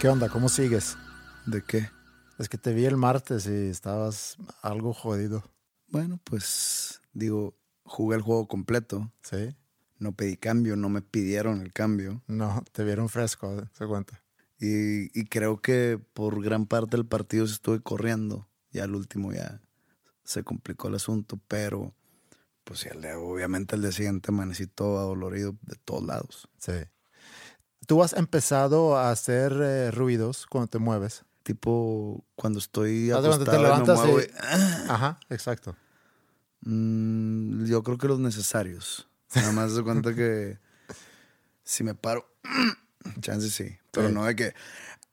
¿Qué onda? ¿Cómo sigues? ¿De qué? Es que te vi el martes y estabas algo jodido. Bueno, pues digo, jugué el juego completo. ¿Sí? No pedí cambio, no me pidieron el cambio. No, te vieron fresco, se cuenta. Y, y creo que por gran parte del partido estuve corriendo. Ya al último ya se complicó el asunto, pero pues el de- obviamente el día siguiente amanecí todo adolorido de todos lados. Sí. ¿Tú has empezado a hacer eh, ruidos cuando te mueves? Tipo, cuando estoy acostado te y me levantas muevo y- y-. Ajá, exacto. Mm, yo creo que los necesarios. Nada más de cuenta que si me paro, chance sí, pero Sí. no de que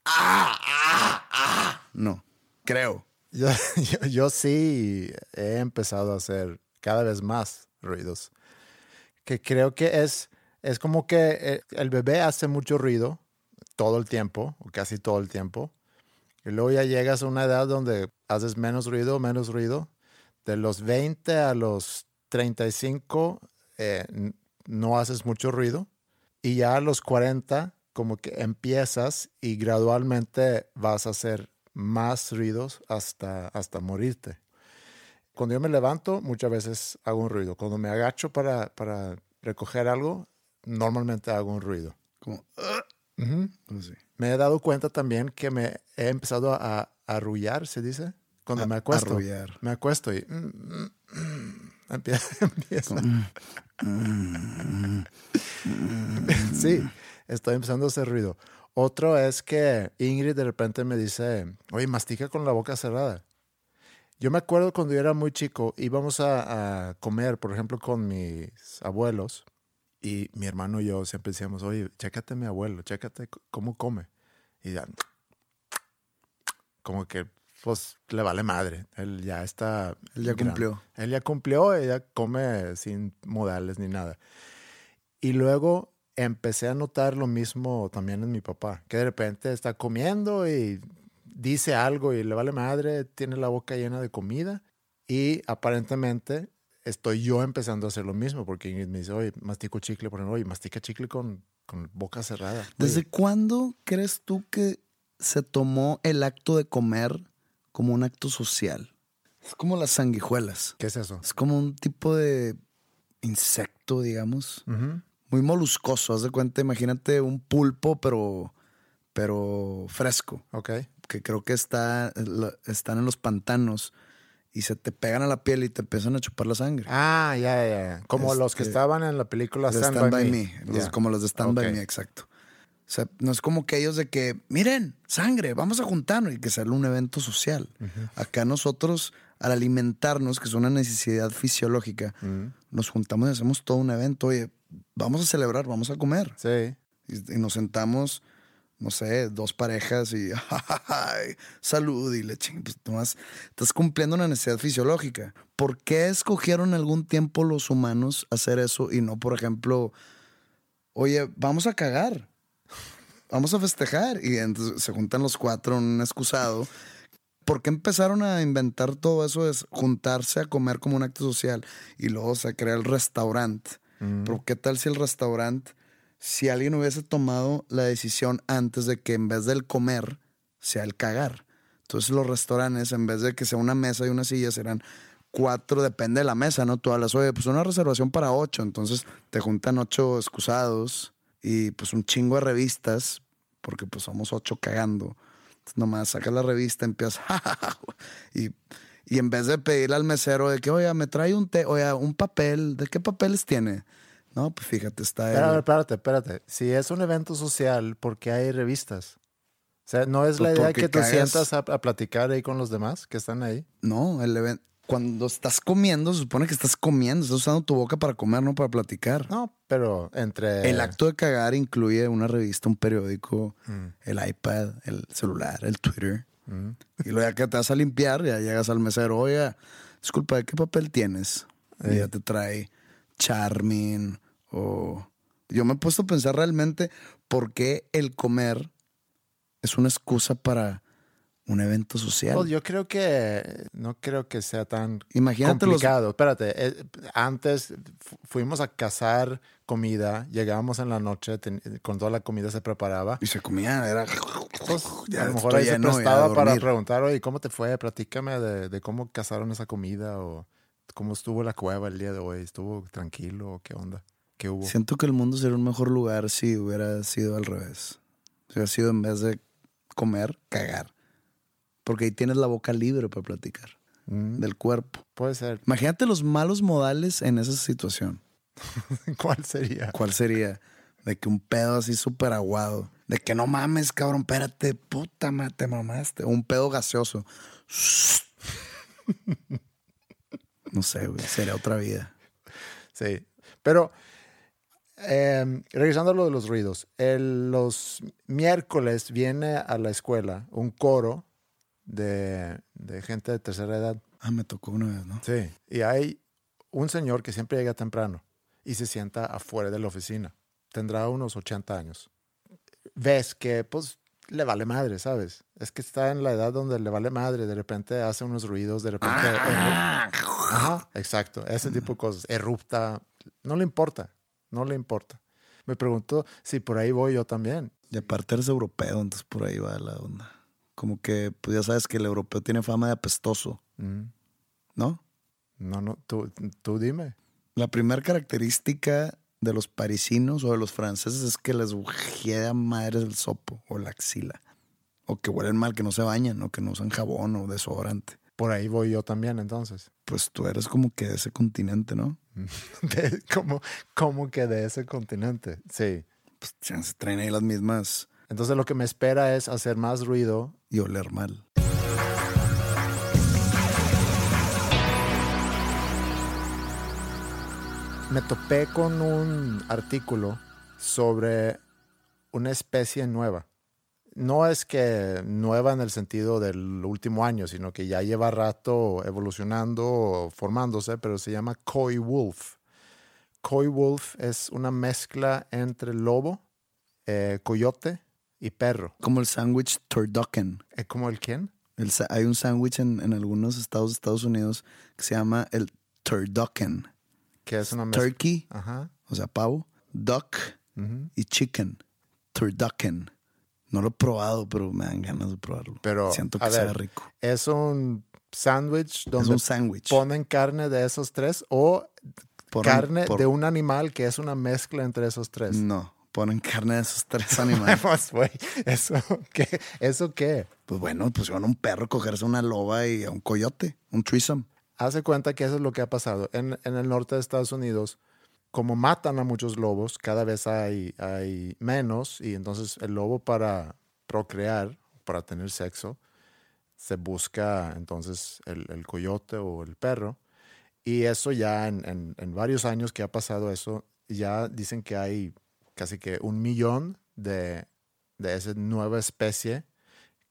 ¡ah, ah, ah! No, creo. Yo, yo, yo sí he empezado a hacer cada vez más ruidos. Que creo que es, es como que eh, el bebé hace mucho ruido todo el tiempo, o casi todo el tiempo. Y luego ya llegas a una edad donde haces menos ruido, menos ruido. De los 20 a los 35 eh, no haces mucho ruido. Y ya a los 40 como que empiezas y gradualmente vas a hacer más ruidos hasta, hasta morirte. Cuando yo me levanto, muchas veces hago un ruido. Cuando me agacho para, para recoger algo, normalmente hago un ruido. Como. Me he dado cuenta también que me he empezado a, a arrullar, ¿se dice? Cuando A- me acuesto. arrullar. Me acuesto y... mm, mm, mm, empie- empieza. sí, estoy empezando a hacer ruido. Otro es que Ingrid de repente me dice, oye, mastica con la boca cerrada. Yo me acuerdo cuando yo era muy chico, íbamos a, a comer, por ejemplo, con mis abuelos y mi hermano y yo siempre decíamos, oye, chécate a mi abuelo, chécate cómo come. Y ya, como que, pues, le vale madre. Él ya está... Él ya gran- cumplió. Él ya cumplió, ella come sin modales ni nada. Y luego empecé a notar lo mismo también en mi papá, que de repente está comiendo y dice algo y le vale madre, tiene la boca llena de comida y aparentemente estoy yo empezando a hacer lo mismo porque Ingrid me dice, oye, mastico chicle, por ejemplo, oye, mastica chicle con, con boca cerrada. ¿Desde cuándo crees tú que se tomó el acto de comer como un acto social? Es como las sanguijuelas. ¿Qué es eso? Es como un tipo de insecto, digamos. Muy moluscoso. Haz de cuenta, imagínate un pulpo, pero, pero fresco. Ok. Que creo que está, la- están en los pantanos y se te pegan a la piel y te empiezan a chupar la sangre. Ah, ya, ya, ya. Como los que Este, estaban en la película Stand, Stand By, By Me. Me. los- Ya. Como los de Stand By. Me, exacto. O sea, no es como que ellos de que, miren, sangre, vamos a juntarnos y que sea un evento social. Acá nosotros, al alimentarnos, que es una necesidad fisiológica, nos juntamos y hacemos todo un evento. Oye, vamos a celebrar, vamos a comer. Sí. Y, y nos sentamos, no sé, dos parejas y ay, salud y le ching, pues nomás estás cumpliendo una necesidad fisiológica. ¿Por qué escogieron algún tiempo los humanos hacer eso y no, por ejemplo, oye, vamos a cagar, vamos a festejar? Y entonces se juntan los cuatro en un excusado. ¿Por qué empezaron a inventar todo eso de juntarse a comer como un acto social? Y luego se crea el restaurante Pero ¿qué tal si el restaurante, si alguien hubiese tomado la decisión antes de que en vez del comer sea el cagar? Entonces los restaurantes, en vez de que sea una mesa y una silla, serán cuatro, depende de la mesa, ¿no? Tú hablas, oye, pues una reservación para ocho, entonces te juntan ocho excusados y pues un chingo de revistas, porque pues somos ocho cagando. Entonces nomás sacas la revista, empiezas, y, y en vez de pedirle al mesero de que, oye, me trae un té, oye, un papel, ¿de qué papeles tiene? No, pues fíjate, está Pero, el... espérate, espérate. Si es un evento social, ¿por qué hay revistas? O sea, ¿no es la Pues idea porque que te cagas. sientas a, a platicar ahí con los demás que están ahí? No, el evento... Cuando estás comiendo, se supone que estás comiendo, estás usando tu boca para comer, no para platicar. No, pero entre... El acto de cagar incluye una revista, un periódico, Mm. el iPad, el celular, el Twitter. Y luego ya que te vas a limpiar, ya llegas al mesero, oye, disculpa, ¿de qué papel tienes? Y ya te trae Charmin o... Yo me he puesto a pensar realmente por qué el comer es una excusa para un evento social. Pues yo creo que no creo que sea tan Imagínate los... complicado. Espérate, eh, antes fu- fuimos a cazar comida, llegábamos en la noche, ten- con toda la comida se preparaba. Y se comía, era... Pues, Ya a lo mejor ahí se a prestaba para preguntar, oye, ¿cómo te fue? Platícame de, de cómo cazaron esa comida o cómo estuvo la cueva el día de hoy. ¿Estuvo tranquilo o qué onda? Siento que el mundo sería un mejor lugar si hubiera sido al revés. Si hubiera sido en vez de comer, cagar. Porque ahí tienes la boca libre para platicar Mm, del cuerpo. puede ser. Imagínate los malos modales en esa situación. ¿Cuál sería? ¿Cuál sería? De que un pedo así súper aguado. De que no mames, cabrón, espérate, puta madre, te mamaste. O un pedo gaseoso. No sé, güey, sería otra vida. Sí, pero eh, regresando a lo de los ruidos, el- los miércoles viene a la escuela un coro de, de gente de tercera edad. Ah, me tocó una vez, ¿no? Sí. Y hay un señor que siempre llega temprano y se sienta afuera de la oficina. Tendrá unos 80 años. Ves que, pues, le vale madre, ¿sabes? Es que está en la edad donde le vale madre. De repente hace unos ruidos, de repente... Ah. Ajá, exacto. Ese tipo de cosas. Erupta. No le importa. No le importa. Me pregunto si por ahí voy yo también. Y aparte eres europeo, entonces por ahí va la onda. Como que, pues ya sabes que el europeo tiene fama de apestoso, Mm, ¿no? No, no, tú, tú dime. La primera característica de los parisinos o de los franceses es que les a madres el sopo o la axila. O que huelen mal, que no se bañan, o que no usan jabón o desodorante. Por ahí voy yo también, entonces. Pues tú eres como que de ese continente, ¿no? De- como, como que de ese continente. Sí. Pues se traen ahí las mismas Entonces lo que me espera es hacer más ruido. y oler mal. Me topé con un artículo sobre una especie nueva. No es que nueva en el sentido del último año, sino que ya lleva rato evolucionando o formándose, pero se llama Koi Wolf. Koi Wolf es una mezcla entre lobo, eh, coyote y perro. Como el sándwich turducken. ¿Es como el quién? El hay un sándwich en, en algunos estados de Estados Unidos que se llama el turducken. Que es una mezcla. Turkey, Ajá. o sea, pavo, duck y chicken. Turducken. No lo he probado, pero me dan ganas de probarlo. Pero, Siento que sabe rico. Es un sándwich Es donde un sándwich. ponen carne de esos tres o Ponen- carne por- de un animal que es una mezcla entre esos tres. No, ponen carne de esos tres animales. Pues, güey, ¿eso qué? ¿Eso qué? pues bueno, pusieron a un perro cogerse una loba y a un coyote, un threesome. Hace cuenta que eso es lo que ha pasado. En, en el norte de Estados Unidos, como matan a muchos lobos, cada vez hay, hay menos y entonces el lobo para procrear, para tener sexo, se busca entonces el, el coyote o el perro. Y eso ya en, en- en varios años que ha pasado eso, ya dicen que hay casi que un millón de, de esa nueva especie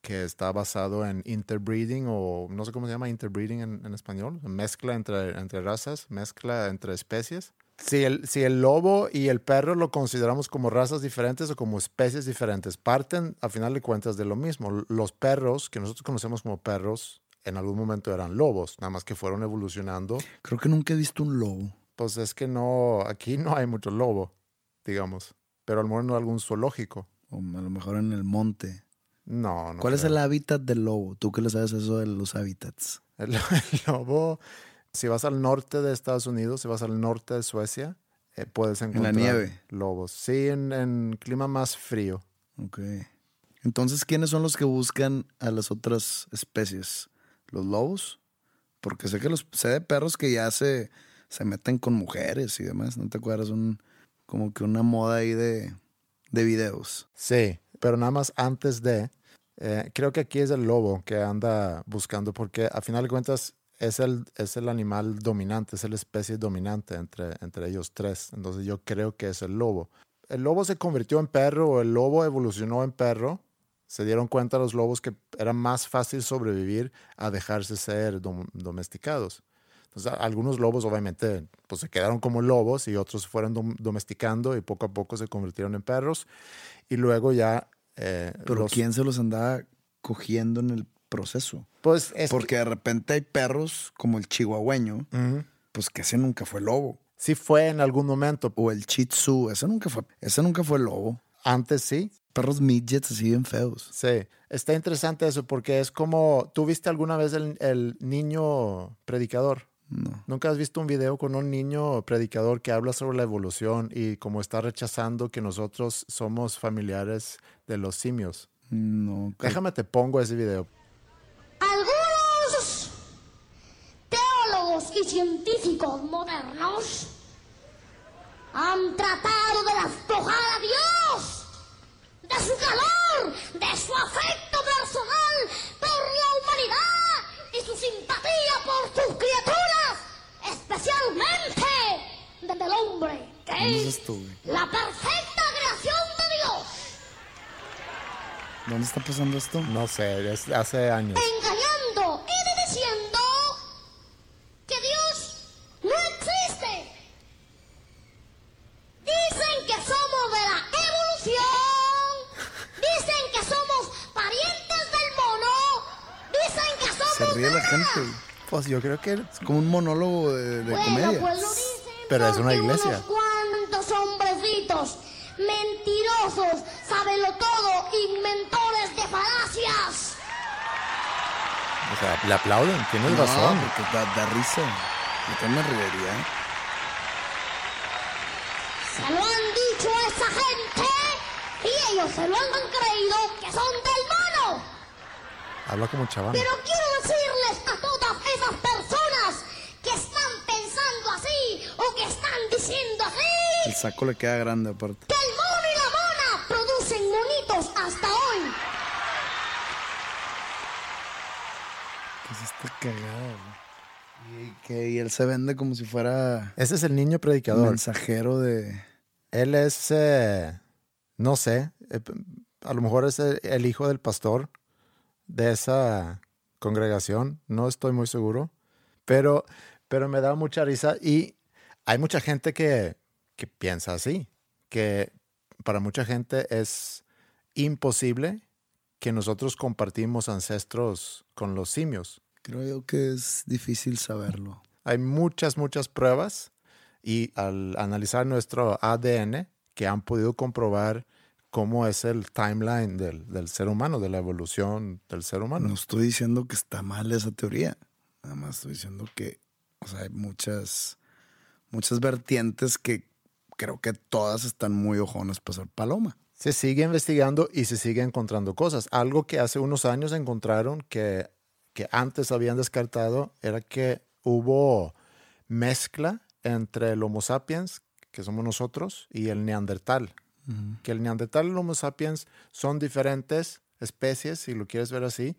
que está basado en interbreeding o no sé cómo se llama interbreeding en, en español, mezcla entre, entre razas, mezcla entre especies. Si el, si el lobo y el perro lo consideramos como razas diferentes o como especies diferentes, parten a final de cuentas de lo mismo. Los perros que nosotros conocemos como perros en algún momento eran lobos, nada más que fueron evolucionando. Creo que nunca he visto un lobo. Pues es que no, aquí no hay mucho lobo, digamos. Pero a lo mejor no algún zoológico. O a lo mejor en el monte. No, no. ¿Cuál es el hábitat del lobo? ¿Tú qué le sabes eso de los hábitats? El, el lobo, si vas al norte de Estados Unidos, si vas al norte de Suecia, eh, puedes la encontrar nieve. lobos. Sí, en, en clima más frío. Ok. Entonces, ¿quiénes son los que buscan a las otras especies? ¿Los lobos? Porque sé que los sé de perros que ya se, se meten con mujeres y demás. ¿No te acuerdas? Un, como que una moda ahí de, de videos. Sí, pero nada más antes de, eh, creo que aquí es el lobo que anda buscando, porque a final de cuentas es el, es el animal dominante, es la especie dominante entre, entre ellos tres. Entonces yo creo que es el lobo. El lobo se convirtió en perro o el lobo evolucionó en perro. Se dieron cuenta los lobos que era más fácil sobrevivir a dejarse ser dom- domesticados. Entonces, algunos lobos obviamente pues, se quedaron como lobos y otros se fueron dom- domesticando y poco a poco se convirtieron en perros. Y luego ya... eh, Pero los- ¿quién se los andaba cogiendo en el proceso? Pues es que- Porque de repente hay perros como el chihuahueño, pues que ese nunca fue lobo. sí fue en algún momento. O el Shih Tzu, ese nunca fue, ese nunca fue lobo. Antes sí, Perros midgets así bien feos. sí. Está interesante eso porque es como... ¿Tú viste alguna vez el, el niño predicador? No. ¿Nunca has visto un video con un niño predicador que habla sobre la evolución y cómo está rechazando que nosotros somos familiares de los simios? No. Déjame te pongo ese video. Algunos teólogos y científicos modernos han tratado de despojar a Dios de su calor, de su afecto personal por la humanidad y su simpatía por sus criaturas, especialmente del hombre, que ¿Dónde es la perfecta creación de Dios. ¿Dónde está pasando esto? No sé, es hace años. engañando y diciendo que Dios no existe. Dicen que somos de la evolución. Dicen que somos parientes del mono. Dicen que somos Se ríe la de gente. güey. Pues yo creo que Es como un monólogo de, de Bueno, comedia. pues lo dicen Pero es una iglesia. Unos cuantos hombrecitos mentirosos, sábenlo todo, inventores de falacias. O sea, le aplauden, tienes No, razón. porque da, da risa. Yo también me reiría. ¿eh? Se lo han dicho a esa gente y ellos se lo han creído que son del mono. Habla como chaval. Pero quiero saco le queda grande aparte. que el mono y la mona producen monitos hasta hoy. ¿Qué es esta cagada, güey? Y, que, y él se vende como si fuera Ese es el niño predicador. mensajero de... Él es, eh, no sé, eh, a lo mejor es el, el hijo del pastor de esa congregación, no estoy muy seguro, pero, pero me da mucha risa y hay mucha gente que, que piensa así, que para mucha gente es imposible que nosotros compartimos ancestros con los simios. Creo yo que es difícil saberlo. Hay muchas, muchas pruebas y al analizar nuestro ADN que han podido comprobar cómo es el timeline del, del ser humano, de la evolución del ser humano. No estoy diciendo que está mal esa teoría. Nada más estoy diciendo que o sea, hay muchas, muchas vertientes que creo que todas están muy ojonas para ser paloma. Se sigue investigando y se sigue encontrando cosas. Algo que hace unos años encontraron que, que antes habían descartado era que hubo mezcla entre el Homo sapiens, que somos nosotros, y el neandertal. Que el neandertal y el Homo sapiens son diferentes especies, si lo quieres ver así,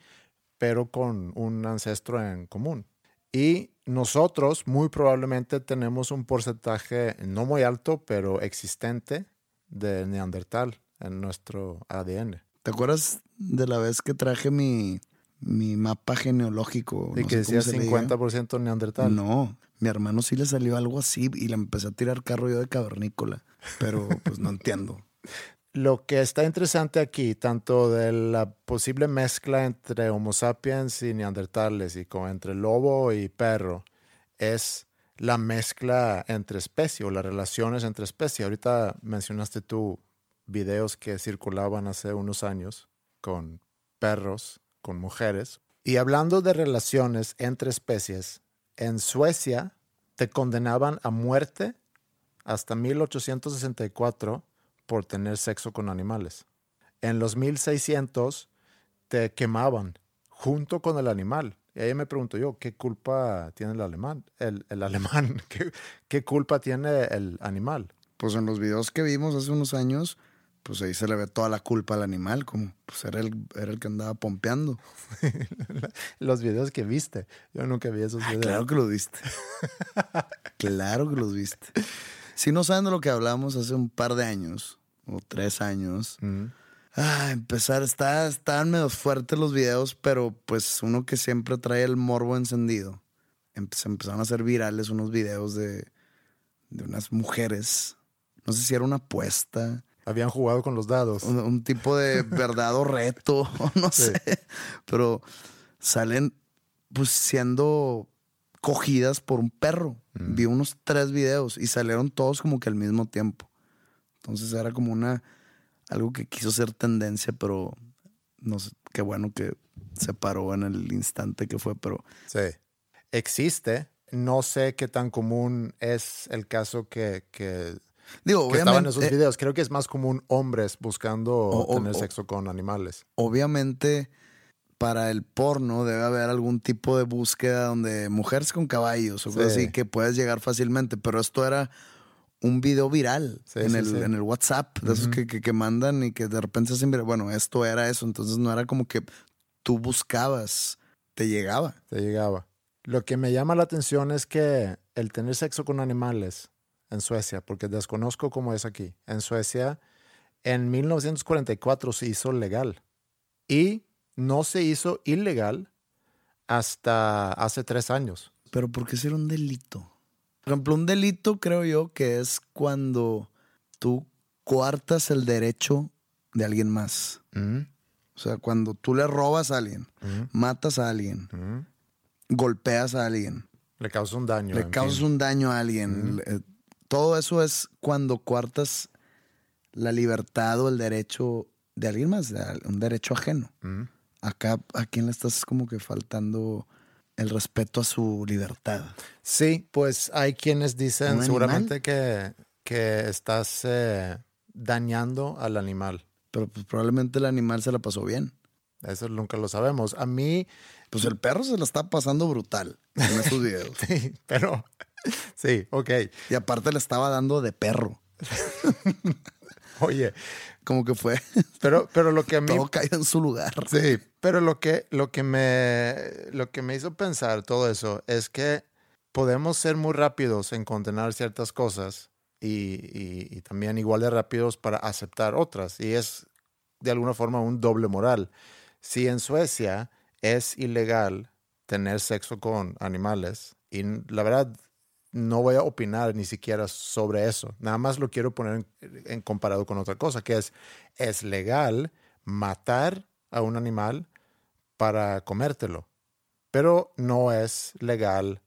pero con un ancestro en común. Y nosotros muy probablemente tenemos un porcentaje no muy alto, pero existente de neandertal en nuestro ADN. ¿Te acuerdas de la vez que traje mi, mi mapa genealógico? Y No que decía se le diga? 50% neandertal. No, mi hermano sí le salió algo así y le empecé a tirar carro yo de cavernícola, pero pues no entiendo. Lo que está interesante aquí, tanto de la posible mezcla entre Homo sapiens y neandertales y como entre lobo y perro, es la mezcla entre especies o las relaciones entre especies. Ahorita mencionaste tú videos que circulaban hace unos años con perros, con mujeres. Y hablando de relaciones entre especies, en Suecia te condenaban a muerte hasta 1864 por tener sexo con animales. En los 1600 te quemaban junto con el animal. Y ahí me pregunto yo, ¿qué culpa tiene el alemán? El, el alemán, ¿qué, ¿qué culpa tiene el animal? Pues en los videos que vimos hace unos años, pues ahí se le ve toda la culpa al animal, como pues era el, era el que andaba pompeando. los videos que viste. Yo nunca vi esos videos. Claro que los viste. claro que los viste. Si no saben de lo que hablamos hace un par de años, o tres años, Mm. ah, empezar, está, estaban medio fuertes los videos, pero pues uno que siempre trae el morbo encendido. Se empezaron a hacer virales unos videos de, de unas mujeres. No sé si era una apuesta, Habían jugado con los dados. un, un tipo de verdad o reto, no Sí. sé. Pero salen pues siendo cogidas por un perro. Mm. Vi unos tres videos y salieron todos como que al mismo tiempo. Entonces era como una algo que quiso ser tendencia, pero no sé, qué bueno que se paró en el instante que fue, pero Sí. Existe. No sé qué tan común es el caso que, que, digo, que estaban en esos obviamente, videos. Creo que es más común hombres buscando O- o- tener o- sexo con animales. obviamente para el porno debe haber algún tipo de búsqueda donde mujeres con caballos o cosas Sí. así que puedes llegar fácilmente, pero esto era un video viral Sí, en, sí, el, sí. en el WhatsApp, de esos que- que mandan y que de repente se hacen viral. Bueno, esto era eso, entonces no era como que tú buscabas, te llegaba. Te llegaba. Lo que me llama la atención es que el tener sexo con animales en Suecia, porque desconozco cómo es aquí. En Suecia, en 1944 se hizo legal y no se hizo ilegal hasta hace tres años. Pero ¿por qué ser un delito? Por ejemplo, un delito creo yo que es cuando tú coartas el derecho de alguien más. O sea, cuando tú le robas a alguien, matas a alguien, Ujú. golpeas a alguien, Le causa un daño. le causas fin. un daño a alguien. le- todo eso es cuando coartas la libertad o el derecho de alguien más, de un derecho ajeno. Acá, ¿a quién le estás como que faltando el respeto a su libertad? Sí, pues hay quienes ¿Un dicen seguramente que, que estás eh, dañando al animal. Pero pues, probablemente el animal se la pasó bien. Eso nunca lo sabemos. A mí, Pues el perro se la está pasando brutal en esos videos. sí, pero sí, ok. Y aparte le estaba dando de perro. Oye, Como que fue pero, pero lo que a mí todo caído en su lugar. Sí, pero lo que, lo, que me, lo que me hizo pensar todo eso es que podemos ser muy rápidos en condenar ciertas cosas y, y- y también igual de rápidos para aceptar otras. Y es de alguna forma un doble moral. Si en Suecia es ilegal tener sexo con animales, y la verdad no voy a opinar ni siquiera sobre eso. Nada más lo quiero poner en, en comparado con otra cosa, que es, es legal matar a un animal para comértelo, pero no es legal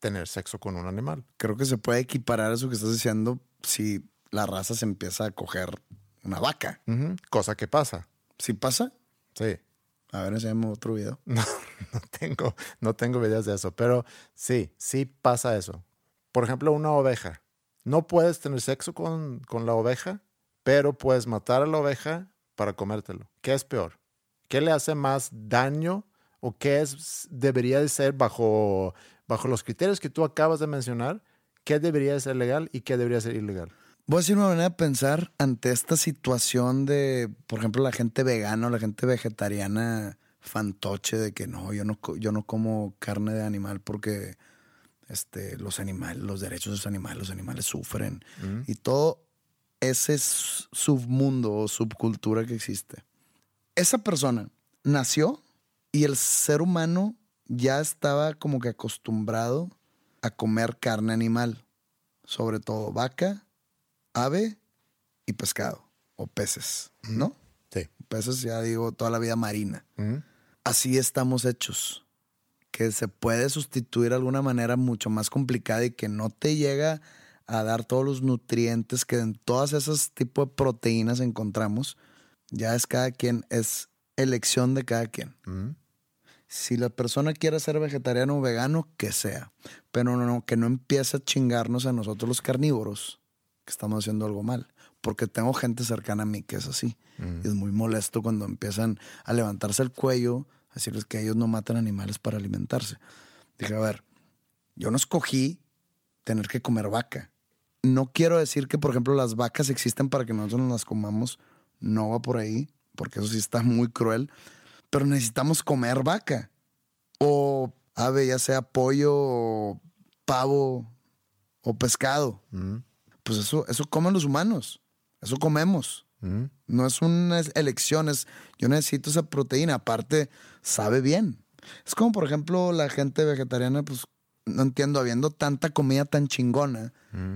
tener sexo con un animal. Creo que se puede equiparar eso que estás diciendo si la raza se empieza a coger una vaca. Cosa que pasa. ¿Sí pasa? Sí. A ver, enséñame otro video. No, no tengo, no tengo videos de eso, pero sí, sí pasa eso. Por ejemplo, una oveja. No puedes tener sexo con, con la oveja, pero puedes matar a la oveja para comértelo. ¿Qué es peor? ¿Qué le hace más daño o qué es, debería de ser bajo, bajo los criterios que tú acabas de mencionar? ¿Qué debería de ser legal y qué debería ser ilegal? Voy a decir una manera de pensar ante esta situación de, por ejemplo, la gente vegana o la gente vegetariana fantoche de que no, yo no, yo no como carne de animal porque este, los animales, los derechos de los animales, los animales sufren. Y todo ese submundo o subcultura que existe. Esa persona nació y el ser humano ya estaba como que acostumbrado a comer carne animal, sobre todo vaca, ave y pescado o peces, ¿no? Sí. Peces ya digo toda la vida marina. Ujú. Así estamos hechos. Que se puede sustituir de alguna manera mucho más complicada y que no te llega a dar todos los nutrientes que en todas esas tipos de proteínas encontramos, ya es cada quien, es elección de cada quien. Mm. Si la persona quiere ser vegetariano o vegano, que sea. Pero no, no, que no empiece a chingarnos a nosotros los carnívoros, que estamos haciendo algo mal. Porque tengo gente cercana a mí que es así. Y es muy molesto cuando empiezan a levantarse el cuello, decirles que ellos no matan animales para alimentarse. Dije, a ver, yo no escogí tener que comer vaca. No quiero decir que, por ejemplo, las vacas existen para que nosotros nos las comamos. No va por ahí, porque eso sí está muy cruel. Pero necesitamos comer vaca. O ave, ya sea pollo, o pavo o pescado. Mm. Pues eso, eso comen los humanos. Eso comemos. Mm. No es una elección, es yo necesito esa proteína. Aparte, sabe bien. Es como, por ejemplo, la gente vegetariana, pues no entiendo, habiendo tanta comida tan chingona,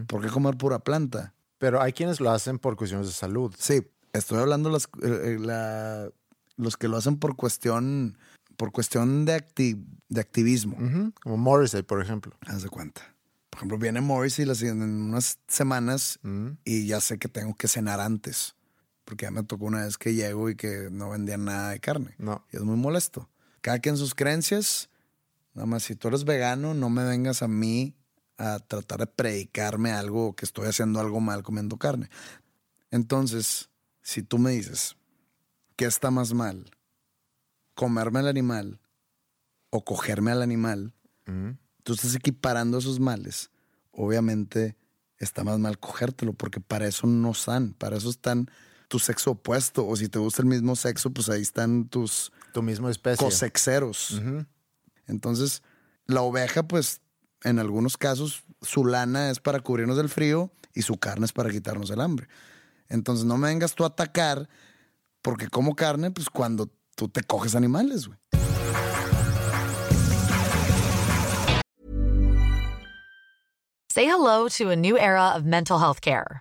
¿por qué comer pura planta? Pero hay quienes lo hacen por cuestiones de salud. Sí, estoy hablando las, eh, eh, la- los que lo hacen por cuestión, por cuestión de, acti- de activismo. Como Morrissey, por ejemplo. Haz de cuenta. Por ejemplo, viene Morrissey las- en unas semanas y ya sé que tengo que cenar antes. Porque ya me tocó una vez que llego y que no vendían nada de carne. No. Y es muy molesto. Cada quien sus creencias. Nada más, si tú eres vegano, no me vengas a mí a tratar de predicarme algo que estoy haciendo algo mal comiendo carne. Entonces, si tú me dices, ¿qué está más mal? ¿Comerme al animal o cogerme al animal? Tú estás equiparando esos males, obviamente está más mal cogértelo, porque para eso no están, para eso están tu sexo opuesto, o si te gusta el mismo sexo, pues ahí están tus Tu misma especie. cosexeros. Entonces, la oveja, pues, en algunos casos, su lana es para cubrirnos del frío y su carne es para quitarnos el hambre. Entonces, no me vengas tú a atacar, porque como carne, pues, cuando tú te coges animales, güey. Say hello to a new era of mental health care.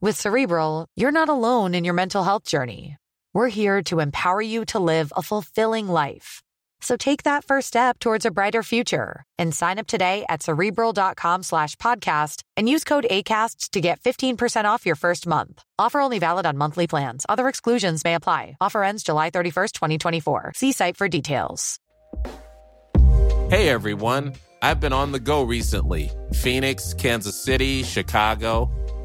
With Cerebral, you're not alone in your mental health journey. We're here to empower you to live a fulfilling life. So take that first step towards a brighter future and sign up today at cerebral.com slash podcast and use code ACAST to get 15% off your first month. Offer only valid on monthly plans. Other exclusions may apply. Offer ends July 31st, 2024. See site for details. Hey everyone, I've been on the go recently Phoenix, Kansas City, Chicago.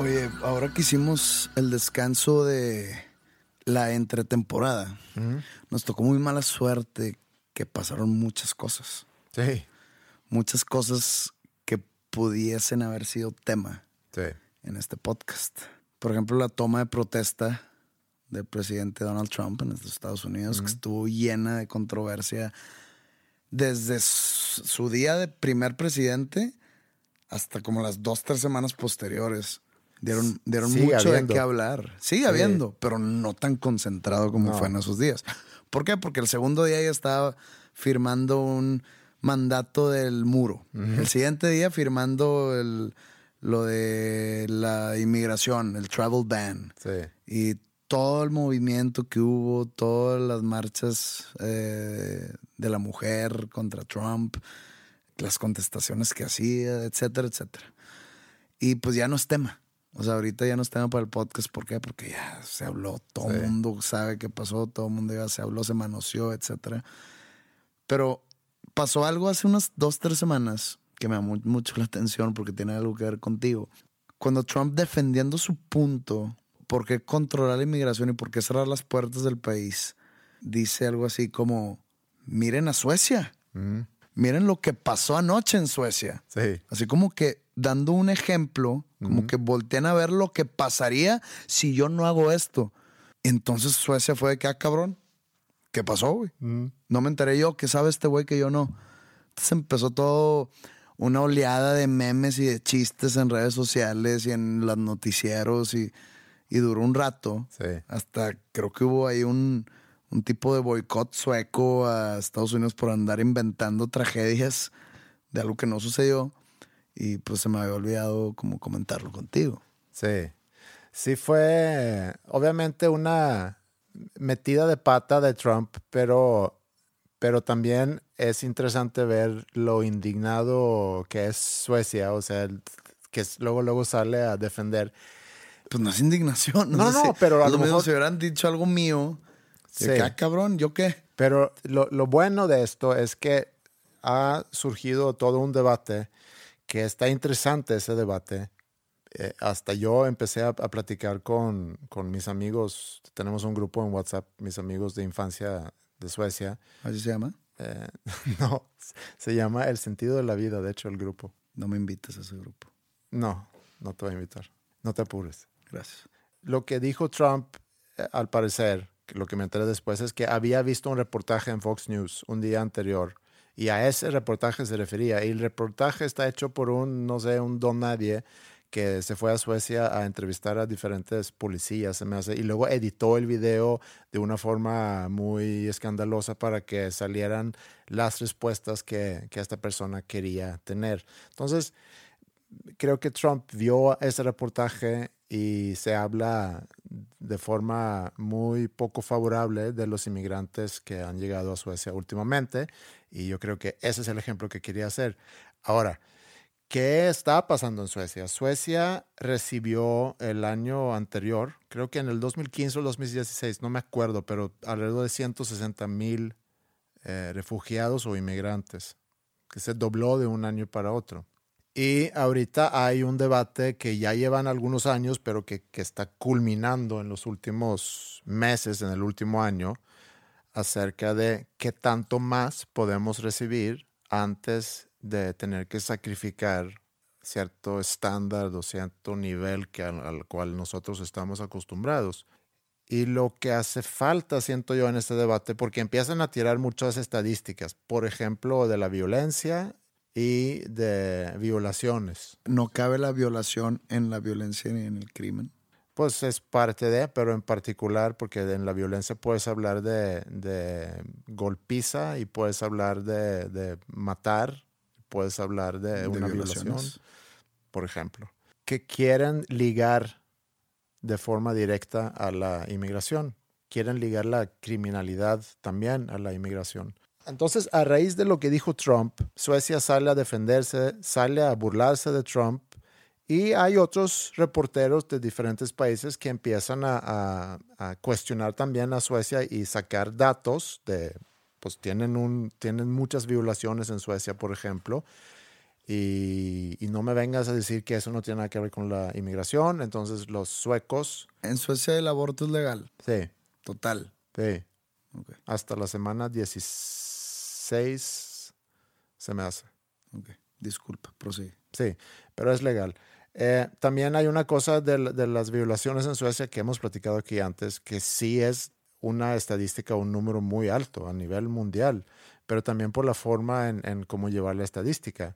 Oye, ahora que hicimos el descanso de la entretemporada, nos tocó muy mala suerte que pasaron muchas cosas. Sí. Muchas cosas que pudiesen haber sido tema Sí. en este podcast. Por ejemplo, la toma de protesta del presidente Donald Trump en los Estados Unidos, que estuvo llena de controversia desde su día de primer presidente hasta como las dos, tres semanas posteriores. Dieron, dieron Sigue mucho habiendo. de qué hablar. Sigue habiendo, pero no tan concentrado como fue en esos días. ¿Por qué? Porque el segundo día ya estaba firmando un mandato del muro. El siguiente día firmando el, lo de la inmigración, el travel ban. Sí. Y todo el movimiento que hubo, todas las marchas eh, de la mujer contra Trump, las contestaciones que hacía, etcétera, etcétera. Y pues ya no es tema. O sea, ahorita ya no es tema para el podcast. ¿Por qué? Porque ya se habló, todo el mundo sabe qué pasó, todo el mundo ya se habló, se manoseó, etcétera. Pero pasó algo hace unas dos, tres semanas que me llamó mucho la atención porque tiene algo que ver contigo. Cuando Trump defendiendo su punto, por qué controlar la inmigración y por qué cerrar las puertas del país, dice algo así como, miren a Suecia, miren lo que pasó anoche en Suecia. Sí. Así como que dando un ejemplo, como que voltean a ver lo que pasaría si yo no hago esto. Entonces Suecia fue de que, ah, cabrón, ¿qué pasó, güey? No me enteré yo, ¿qué sabe este güey que yo no? Entonces empezó todo una oleada de memes y de chistes en redes sociales y en los noticieros y, y duró un rato. Sí. Hasta creo que hubo ahí un, un tipo de boicot sueco a Estados Unidos por andar inventando tragedias de algo que no sucedió. Y pues se me había olvidado como comentarlo contigo. Sí. Sí fue obviamente una metida de pata de Trump, pero, pero también es interesante ver lo indignado que es Suecia, o sea, que luego, luego sale a defender. Pues no es indignación. No, sé no, si- pero a lo lo mejor- si hubieran dicho algo mío. Sí. ah, cabrón, ¿yo qué? Pero lo, lo bueno de esto es que ha surgido todo un debate que está interesante ese debate. Eh, hasta yo empecé a, a platicar con, con mis amigos, tenemos un grupo en WhatsApp, mis amigos de infancia de Suecia. Así se llama. Eh, no, se llama El sentido de la vida, de hecho, el grupo. No me invites a ese grupo. No, no te voy a invitar. No te apures. Gracias. Lo que dijo Trump, eh, al parecer, lo que me enteré después, es que había visto un reportaje en Fox News un día anterior y a ese reportaje se refería. Y el reportaje está hecho por un, no sé, un don nadie que se fue a Suecia a entrevistar a diferentes policías, se me hace, y luego editó el video de una forma muy escandalosa para que salieran las respuestas que, que esta persona quería tener. Entonces, creo que Trump vio ese reportaje y se habla de forma muy poco favorable de los inmigrantes que han llegado a Suecia últimamente y yo creo que ese es el ejemplo que quería hacer. Ahora, ¿qué está pasando en Suecia? Suecia recibió el año anterior, creo que en el 2015 o 2016, no me acuerdo, pero alrededor de 160 mil eh, refugiados o inmigrantes, que se dobló de un año para otro. Y ahorita hay un debate que ya llevan algunos años, pero que, que está culminando en los últimos meses, en el último año, acerca de qué tanto más podemos recibir antes de tener que sacrificar cierto estándar o cierto nivel que al, al cual nosotros estamos acostumbrados. Y lo que hace falta, siento yo, en este debate, porque empiezan a tirar muchas estadísticas, por ejemplo, de la violencia y de violaciones. No cabe la violación en la violencia ni en el crimen. Pues es parte de, pero en particular, porque en la violencia puedes hablar de, de golpiza y puedes hablar de, de matar, puedes hablar de, De una violación, por ejemplo, que quieren ligar de forma directa a la inmigración, quieren ligar la criminalidad también a la inmigración. Entonces, a raíz de lo que dijo Trump, Suecia sale a defenderse, sale a burlarse de Trump y hay otros reporteros de diferentes países que empiezan a, a- a cuestionar también a Suecia y sacar datos de, pues tienen, un, tienen muchas violaciones en Suecia, por ejemplo, y, y no me vengas a decir que eso no tiene nada que ver con la inmigración. Entonces, los suecos, En Suecia el aborto es legal. sí, Total. sí, Hasta la semana 16 se me hace. ok. Disculpa, prosigue. Sí, pero es legal. Eh, también hay una cosa de, la- de las violaciones en Suecia que hemos platicado aquí antes, que sí es una estadística, un número muy alto a nivel mundial, pero también por la forma en, en cómo llevar la estadística.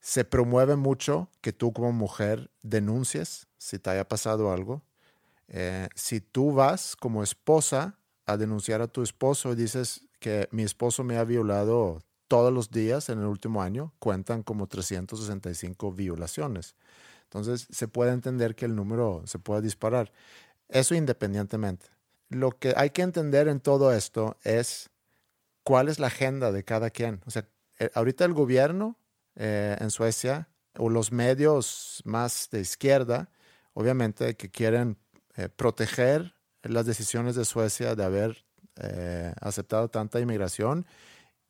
Se promueve mucho que tú como mujer denuncies si te haya pasado algo. Eh, si tú vas como esposa a denunciar a tu esposo y dices que mi esposo me ha violado todos los días en el último año, cuentan como 365 violaciones. Entonces se puede entender que el número se puede disparar. Eso independientemente. Lo que hay que entender en todo esto es cuál es la agenda de cada quien. O sea, eh, ahorita el gobierno eh, en Suecia o los medios más de izquierda, obviamente que quieren eh, proteger las decisiones de Suecia de haber eh, aceptado tanta inmigración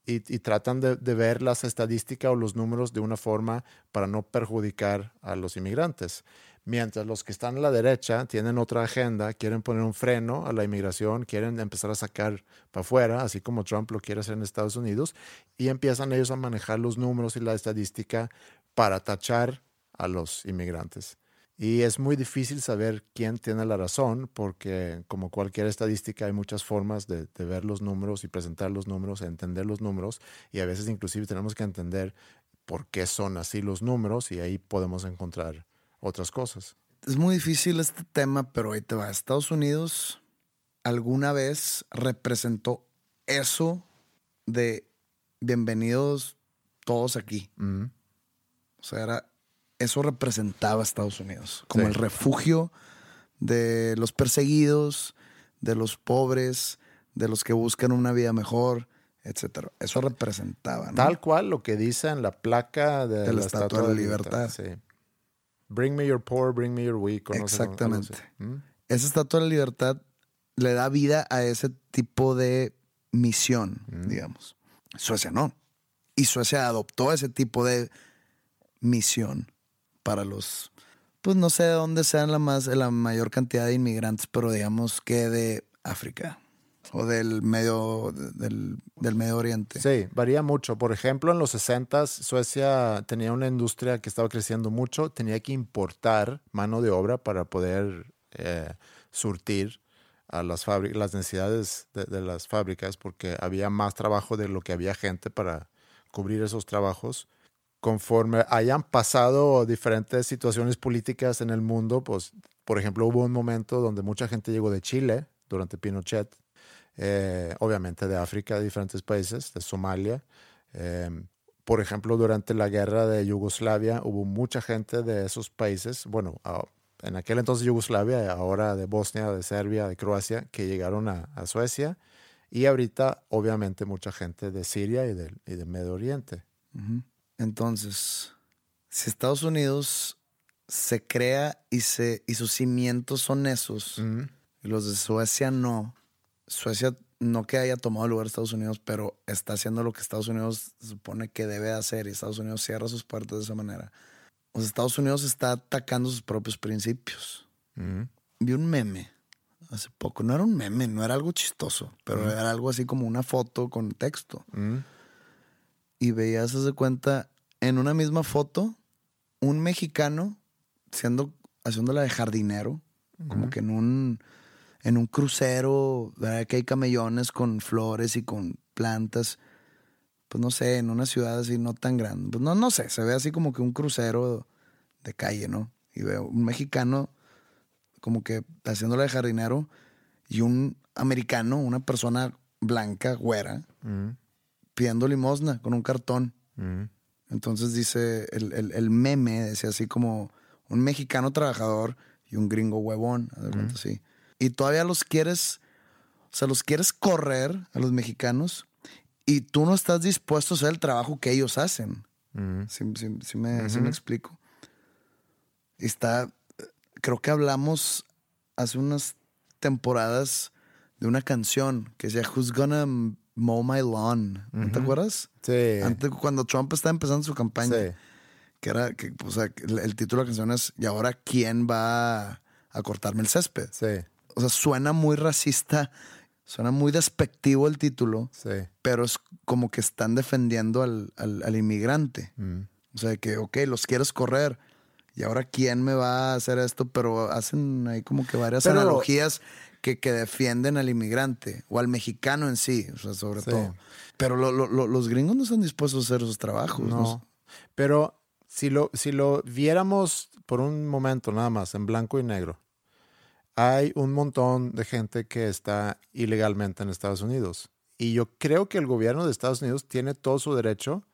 y, tratan de, de ver las estadísticas o los números de una forma para no perjudicar a los inmigrantes. Mientras los que están a la derecha tienen otra agenda, quieren poner un freno a la inmigración, quieren empezar a sacar para afuera, así como Trump lo quiere hacer en Estados Unidos, y empiezan ellos a manejar los números y la estadística para tachar a los inmigrantes. Y es muy difícil saber quién tiene la razón, porque como cualquier estadística hay muchas formas de, de ver los números y presentar los números, entender los números, y a veces inclusive tenemos que entender por qué son así los números y ahí podemos encontrar otras cosas. Es muy difícil este tema, pero ahí te va. Estados Unidos alguna vez representó eso de bienvenidos todos aquí. Mm, O sea, era, eso representaba a Estados Unidos como Sí. el refugio de los perseguidos, de los pobres, de los que buscan una vida mejor, etcétera. Eso representaba, ¿no? Tal cual lo que dice en la placa de, De la la Estatua de la Libertad. Sí. Bring me your poor, bring me your weak. Exactamente. Mm, Esa estatua de la libertad le da vida a ese tipo de misión, digamos. Suecia no. Y Suecia adoptó ese tipo de misión para los, pues no sé de dónde sean la, más, la mayor cantidad de inmigrantes, pero digamos que de África o del medio, del, del Medio Oriente. Sí, varía mucho. Por ejemplo, en los 60 Suecia tenía una industria que estaba creciendo mucho, tenía que importar mano de obra para poder eh, surtir a las, las necesidades de, de las fábricas porque había más trabajo de lo que había gente para cubrir esos trabajos. Conforme hayan pasado diferentes situaciones políticas en el mundo, pues, por ejemplo, hubo un momento donde mucha gente llegó de Chile durante Pinochet, eh, obviamente de África, de diferentes países, de Somalia. Eh, por ejemplo, durante la guerra de Yugoslavia hubo mucha gente de esos países, bueno, en aquel entonces Yugoslavia, ahora de Bosnia, de Serbia, de Croacia, que llegaron a, Suecia. Y ahorita, obviamente, mucha gente de Siria y del y del Medio Oriente. Entonces, si Estados Unidos se crea y, se, y sus cimientos son esos, y los de Suecia no, Suecia no que haya tomado lugar de Estados Unidos, pero está haciendo lo que Estados Unidos se supone que debe hacer y Estados Unidos cierra sus puertas de esa manera. O sea, Estados Unidos está atacando sus propios principios. Vi un meme hace poco, no era un meme, no era algo chistoso, pero era algo así como una foto con texto y veías, haz de cuenta, en una misma foto, un mexicano siendo, haciéndola de jardinero, como que en un, en un crucero, ¿verdad? Que hay camellones con flores y con plantas. Pues no sé, en una ciudad así no tan grande. Pues no, no sé, se ve así como que un crucero de calle, ¿no? Y veo un mexicano como que haciéndola de jardinero y un americano, una persona blanca, güera, pidiendo limosna con un cartón. mm. Entonces dice, el, el- el meme decía así como un mexicano trabajador y un gringo huevón, así. Y todavía los quieres, o sea, los quieres correr a los mexicanos y tú no estás dispuesto a hacer el trabajo que ellos hacen. Mm. Sí me, sí me explico. Y está, creo que hablamos hace unas temporadas de una canción que decía Who's Gonna Mow My Lawn. ¿No te acuerdas? Sí. Antes, cuando Trump estaba empezando su campaña, Sí. que era, que, o sea, el, el título de la canción es ¿Y ahora quién va a, a cortarme el césped? Sí. O sea, suena muy racista, suena muy despectivo el título, Sí. pero es como que están defendiendo al, al- al inmigrante. Mm. O sea, que, ok, los quieres correr. ¿Y ahora quién me va a hacer esto? Pero hacen ahí como que varias Pero- analogías que, que defienden al inmigrante o al mexicano en sí, o sea, sobre Sí. todo. Pero lo- lo- lo- los gringos no están dispuestos a hacer esos trabajos. No. ¿no? Pero si lo, si lo viéramos por un momento nada más, en blanco y negro, hay un montón de gente que está ilegalmente en Estados Unidos. Y yo creo que el gobierno de Estados Unidos tiene todo su derecho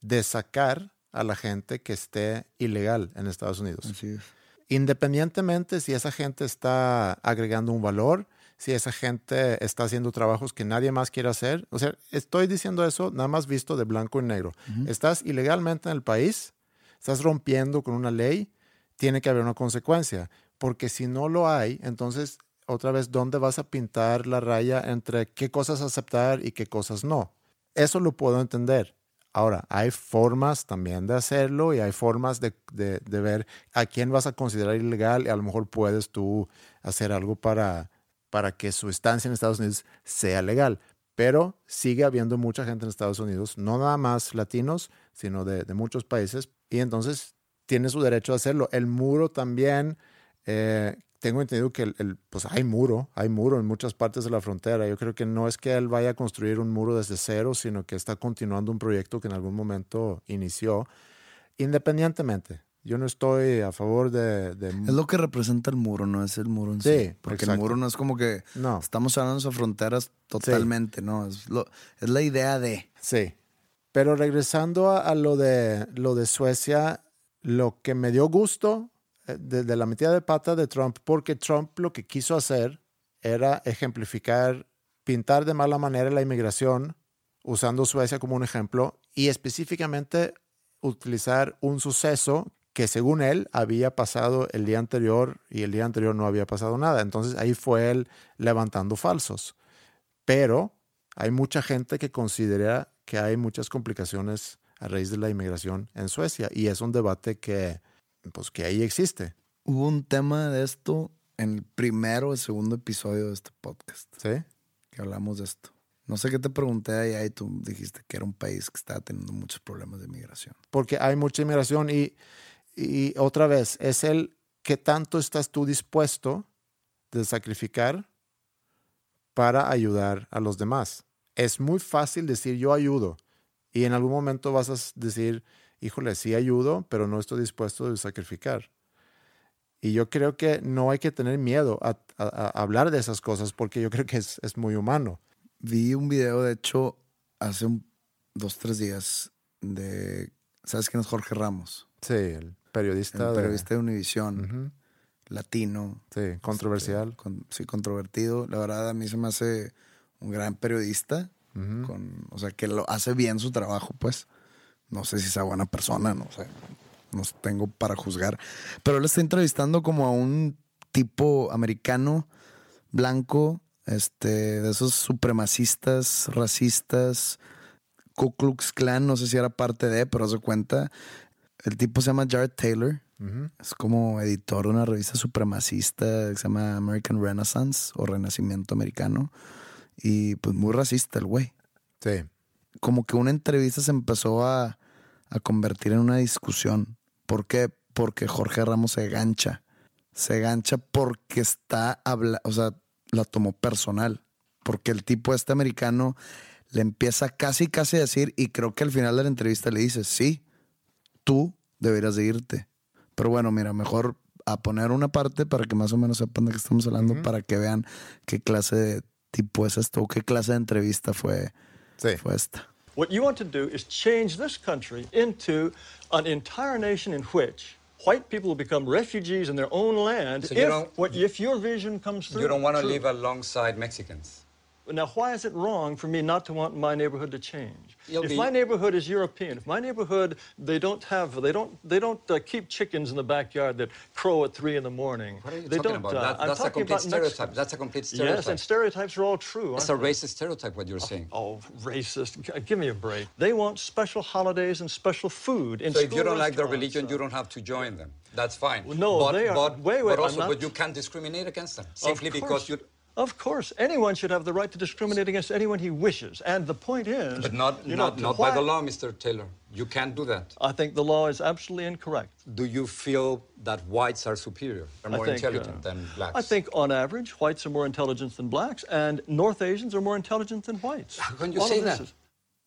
de sacar a la gente que esté ilegal en Estados Unidos. Así es. Independientemente si esa gente está agregando un valor, si esa gente está haciendo trabajos que nadie más quiere hacer. O sea, estoy diciendo eso nada más visto de blanco y negro. Estás ilegalmente en el país, estás rompiendo con una ley, tiene que haber una consecuencia. Porque si no lo hay, entonces, otra vez, ¿dónde vas a pintar la raya entre qué cosas aceptar y qué cosas no? Eso lo puedo entender. Ahora, hay formas también de hacerlo y hay formas de, de- de ver a quién vas a considerar ilegal y a lo mejor puedes tú hacer algo para, para que su estancia en Estados Unidos sea legal. Pero sigue habiendo mucha gente en Estados Unidos, no nada más latinos, sino de, de muchos países, y entonces tiene su derecho a hacerlo. El muro también, eh, tengo entendido que el, el- pues hay muro, hay muro en muchas partes de la frontera. Yo creo que no es que él vaya a construir un muro desde cero, sino que está continuando un proyecto que en algún momento inició, independientemente. Yo no estoy a favor de... de- Es lo que representa el muro, no es el muro en sí. Sí, Porque el exacto. muro no es como que No. estamos hablando de fronteras totalmente, ¿no? Es, lo, es la idea de. Sí. Pero regresando a, a lo, de, lo de Suecia, lo que me dio gusto de, de la metida de pata de Trump, porque Trump lo que quiso hacer era ejemplificar, pintar de mala manera la inmigración, usando Suecia como un ejemplo, y específicamente utilizar un suceso que según él había pasado el día anterior y el día anterior no había pasado nada. Entonces ahí fue él levantando falsos. Pero hay mucha gente que considera que hay muchas complicaciones a raíz de la inmigración en Suecia y es un debate que, pues, que ahí existe. Hubo un tema de esto en el primero o segundo episodio de este podcast, ¿sí? que hablamos de esto. No sé qué te pregunté allá y tú dijiste que era un país que estaba teniendo muchos problemas de migración. Porque hay mucha inmigración y, y otra vez, es el que tanto estás tú dispuesto de sacrificar para ayudar a los demás. Es muy fácil decir yo ayudo y en algún momento vas a decir, híjole, sí ayudo, pero no estoy dispuesto a sacrificar. Y yo creo que no hay que tener miedo a, a- a hablar de esas cosas porque yo creo que es, es muy humano. Vi un video, de hecho, hace un, dos, tres días de... ¿Sabes quién es Jorge Ramos? Sí, el periodista. El de- periodista de Univisión, Ujú, latino. Sí, controversial. Este, con- sí, controvertido. La verdad, a mí se me hace un gran periodista. Ujú. con, o sea, que lo hace bien su trabajo, pues. No sé si sea buena persona, no sé. No tengo para juzgar. Pero él está entrevistando como a un tipo americano, blanco, este, de esos supremacistas, racistas, Ku Klux Klan, no sé si era parte de, pero se cuenta. El tipo se llama Jared Taylor. Es como editor de una revista supremacista que se llama American Renaissance o Renacimiento Americano. Y pues muy racista el güey. Sí. Como que una entrevista se empezó a, a convertir en una discusión. ¿Por qué? Porque Jorge Ramos se gancha. Se gancha porque está habla, o sea, la tomó personal. Porque el tipo este americano le empieza casi casi a decir, y creo que al final de la entrevista le dice, sí, tú deberías de irte. Pero bueno, mira, mejor a poner una parte para que más o menos sepan de qué estamos hablando, para que vean qué clase de tipo es esto, o qué clase de entrevista fue, Sí. fue esta. What you want to do is change this country into an entire nation in which white people will become refugees in their own land So if, don't- what, if your vision comes through. You don't want to live alongside Mexicans. Now, why is it wrong for me not to want my neighborhood to change? You'll if be- my neighborhood is European, if my neighborhood they don't have they don't they don't uh, keep chickens in the backyard that crow at three in the morning. What are you they talking don't. about? Uh, That- I'm that's a talking complete about stereotype. That's a complete Yes, stereotype. and stereotypes are all true. It's a they? racist stereotype what you're saying. Oh, racist! Give me a break. They want special holidays and special food in So if you don't like their religion, uh, you don't have to join them. That's fine. No, but, they are- But, wait, wait, but also, not- but you can't discriminate against them simply because you. Of course, anyone should have the right to discriminate against anyone he wishes. And the point is, But not you not, not by the law, Mr. Taylor. You can't do that. I think the law is absolutely incorrect. Do you feel that whites are superior, are more think, intelligent uh, than blacks? I think, on average, whites are more intelligent than blacks, and North Asians are more intelligent than whites. How can you All say of that? is-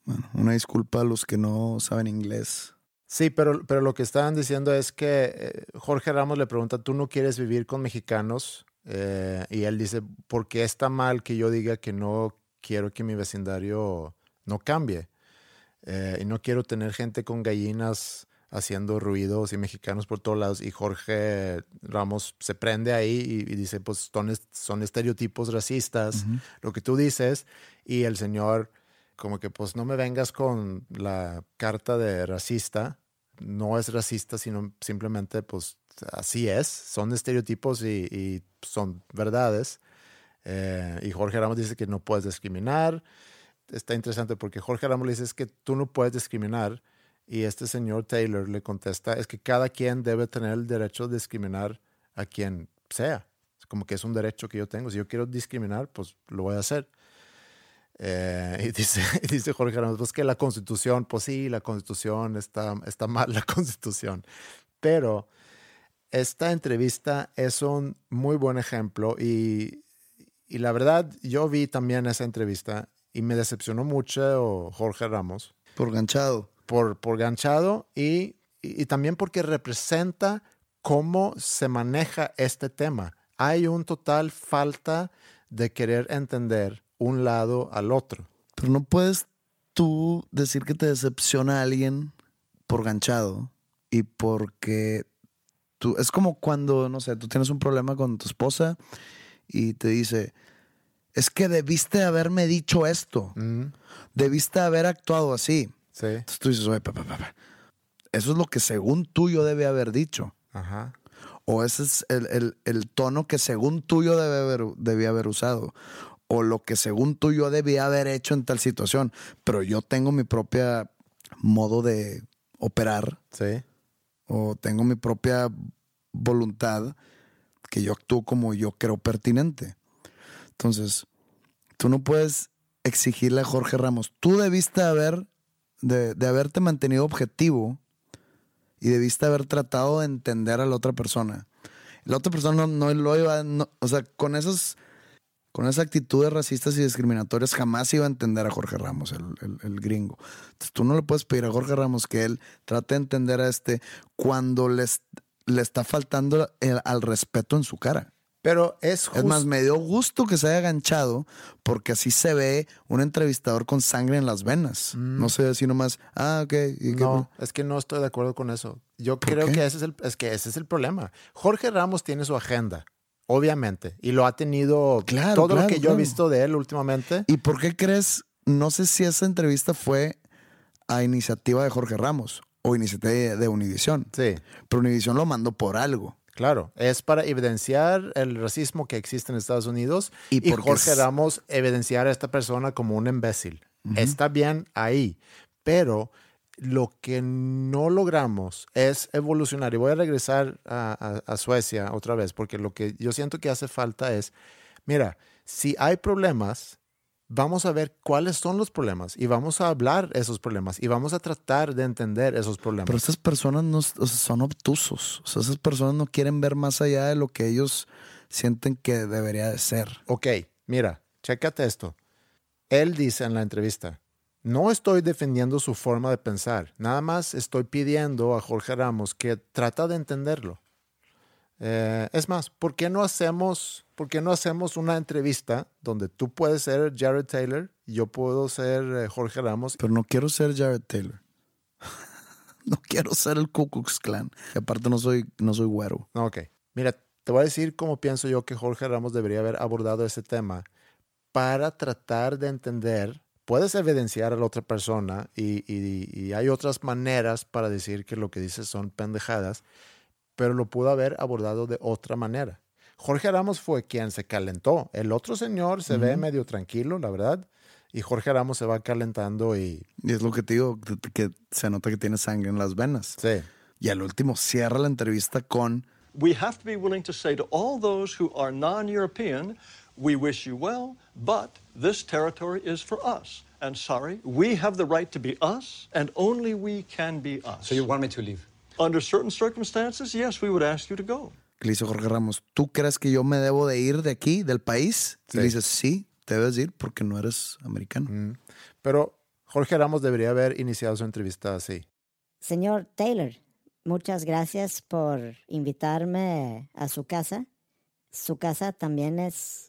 Bueno, una disculpa a los que no saben inglés. Sí, pero, pero lo que estaban diciendo es que eh, Jorge Ramos le pregunta, ¿tú no quieres vivir con mexicanos? Eh, y él dice, ¿por qué está mal que yo diga que no quiero que mi vecindario no cambie? Eh, y no quiero tener gente con gallinas haciendo ruidos y mexicanos por todos lados. Y Jorge Ramos se prende ahí y, y dice, pues son, est- son estereotipos racistas, lo que tú dices. Y el señor como que pues no me vengas con la carta de racista. No es racista, sino simplemente pues así es. Son estereotipos y, son verdades. Eh, y Jorge Ramos dice que no puedes discriminar. está interesante porque Jorge Ramos le dice es que tú no puedes discriminar y este señor Taylor le contesta es que cada quien debe tener el derecho de discriminar a quien sea. Es como que es un derecho que yo tengo. Si yo quiero discriminar, pues lo voy a hacer. Eh, y dice, y dice Jorge Ramos, pues que la constitución, pues sí, la constitución está, está mal, la constitución. Pero esta entrevista es un muy buen ejemplo y, y la verdad, yo vi también esa entrevista y me decepcionó mucho Jorge Ramos. Por ganchado. Por, por ganchado y, y, y también porque representa cómo se maneja este tema. Hay un total falta de querer entender un lado al otro. Pero no puedes tú decir que te decepciona a alguien por ganchado y porque tú es como cuando, no sé, tú tienes un problema con tu esposa y te dice, es que debiste haberme dicho esto, Mm, debiste haber actuado así. sí, Entonces tú dices, oye, pa, pa, pa, pa, eso es lo que según tú yo debía haber dicho. ajá. O ese es el, el- el tono que según tú yo debe haber, debía haber usado. O lo que según tú yo debía haber hecho en tal situación. Pero yo tengo mi propia modo de operar. Sí, O tengo mi propia voluntad que yo actúo como yo creo pertinente. Entonces, tú no puedes exigirle a Jorge Ramos. Tú debiste haber, de, de haberte mantenido objetivo y debiste haber tratado de entender a la otra persona. La otra persona no, lo iba, o sea, con esas, con esas actitudes racistas y discriminatorias jamás iba a entender a Jorge Ramos, el, el- el gringo. Entonces tú no le puedes pedir a Jorge Ramos que él trate de entender a este cuando les, le está faltando el- al respeto en su cara. pero es Es más, me dio gusto que se haya ganchado porque así se ve un entrevistador con sangre en las venas. No se ve así nomás, ah, ok. ¿y qué- No, es que no estoy de acuerdo con eso. Yo ¿Por creo qué? que ese es el es que ese es el problema. Jorge Ramos tiene su agenda, obviamente, y lo ha tenido Claro, todo lo que yo claro. he visto de él últimamente. ¿Y por qué crees? No sé si esa entrevista fue a iniciativa de Jorge Ramos o iniciativa de, de Univisión. Sí, Pero Univisión lo mandó por algo. claro, es para evidenciar el racismo que existe en Estados Unidos Y y, Jorge es- Ramos evidenciar a esta persona como un imbécil. Está bien ahí, pero lo que no logramos es evolucionar. Y voy a regresar a, a- a Suecia otra vez, porque lo que yo siento que hace falta es, mira, si hay problemas, vamos a ver cuáles son los problemas y vamos a hablar esos problemas y vamos a tratar de entender esos problemas. Pero estas personas no, o sea, son obtusos. O sea, esas personas no quieren ver más allá de lo que ellos sienten que debería de ser. Ok, mira, chécate esto. Él dice en la entrevista, no estoy defendiendo su forma de pensar, nada más estoy pidiendo a Jorge Ramos que trata de entenderlo. Eh, es más, ¿por qué no hacemos, por qué no hacemos una entrevista donde tú puedes ser Jared Taylor y yo puedo ser eh, Jorge Ramos? Pero no quiero ser Jared Taylor. no quiero ser el Ku Klux Klan. Y aparte no soy, no soy güero. Ok, mira, te voy a decir cómo pienso yo que Jorge Ramos debería haber abordado ese tema para tratar de entender, puedes evidenciar a la otra persona y, y- y hay otras maneras para decir que lo que dices son pendejadas, pero lo pudo haber abordado de otra manera. Jorge Ramos fue quien se calentó. El otro señor se ve medio tranquilo, la verdad, y Jorge Ramos se va calentando y Y es lo que te digo, que, que se nota que tiene sangre en las venas. sí. Y al último cierra la entrevista con, We have to be willing to say to all those who are non European, we wish you well, but this territory is for us. And sorry, we have the right to be us, and only we can be us. So you want me to leave? Under certain circumstances, yes, we would ask you to go. le dice Jorge Ramos, ¿tú crees que yo me debo de ir de aquí, del país? Y Sí. le dices, sí, te debes ir porque no eres americano. Mm. Pero Jorge Ramos debería haber iniciado su entrevista así. Señor Taylor, muchas gracias por invitarme a su casa. Su casa también es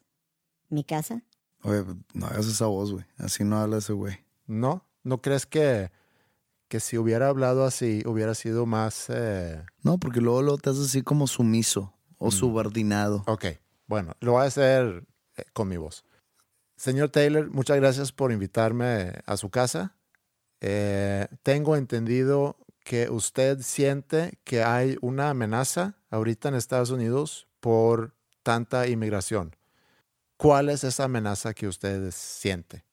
mi casa. Oye, no hagas esa voz, güey. Así no habla ese güey. ¿No? ¿No crees que, que si hubiera hablado así hubiera sido más... eh, No, porque luego, luego te haces así como sumiso o subordinado. Ok, bueno, lo voy a hacer eh, con mi voz. Señor Taylor, muchas gracias por invitarme a su casa. Eh, tengo entendido que usted siente que hay una amenaza ahorita en Estados Unidos por tanta inmigración. ¿Cuál es esa amenaza que usted siente?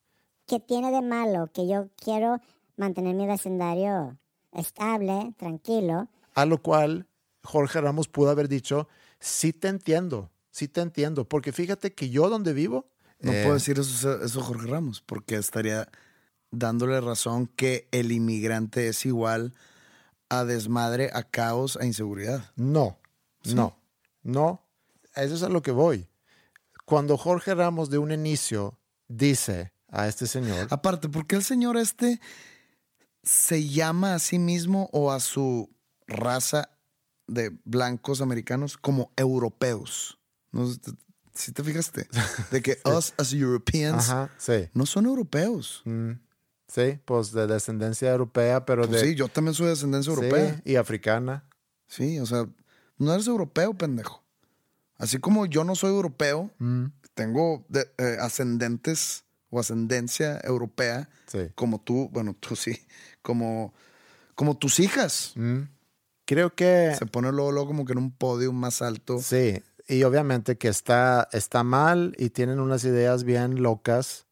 ¿qué tiene de malo que yo quiero mantener mi vecindario estable, tranquilo? A lo cual Jorge Ramos pudo haber dicho, sí te entiendo, sí te entiendo, porque fíjate que yo donde vivo... No eh, puedo decir eso, eso Jorge Ramos, porque estaría dándole razón que el inmigrante es igual a desmadre, a caos, a inseguridad. No, no, no. Eso es a lo que voy. Cuando Jorge Ramos de un inicio dice a este señor, Aparte, ¿por qué el señor este se llama a sí mismo o a su raza de blancos americanos como europeos? No si te fijaste. De que us as Europeans Ajá, sí. no son europeos. Mm, sí, pues de descendencia europea, pero Pues de... sí, yo también soy de descendencia Sí, europea. y africana. Sí, o sea, no eres europeo, pendejo. Así como yo no soy europeo, Mm, tengo de- eh, ascendentes o ascendencia europea, sí. como tú, bueno, tú sí, como, como tus hijas. Mm. Creo que... Se pone luego, luego como que en un podio más alto. Sí, y obviamente que está, está mal y tienen unas ideas bien locas,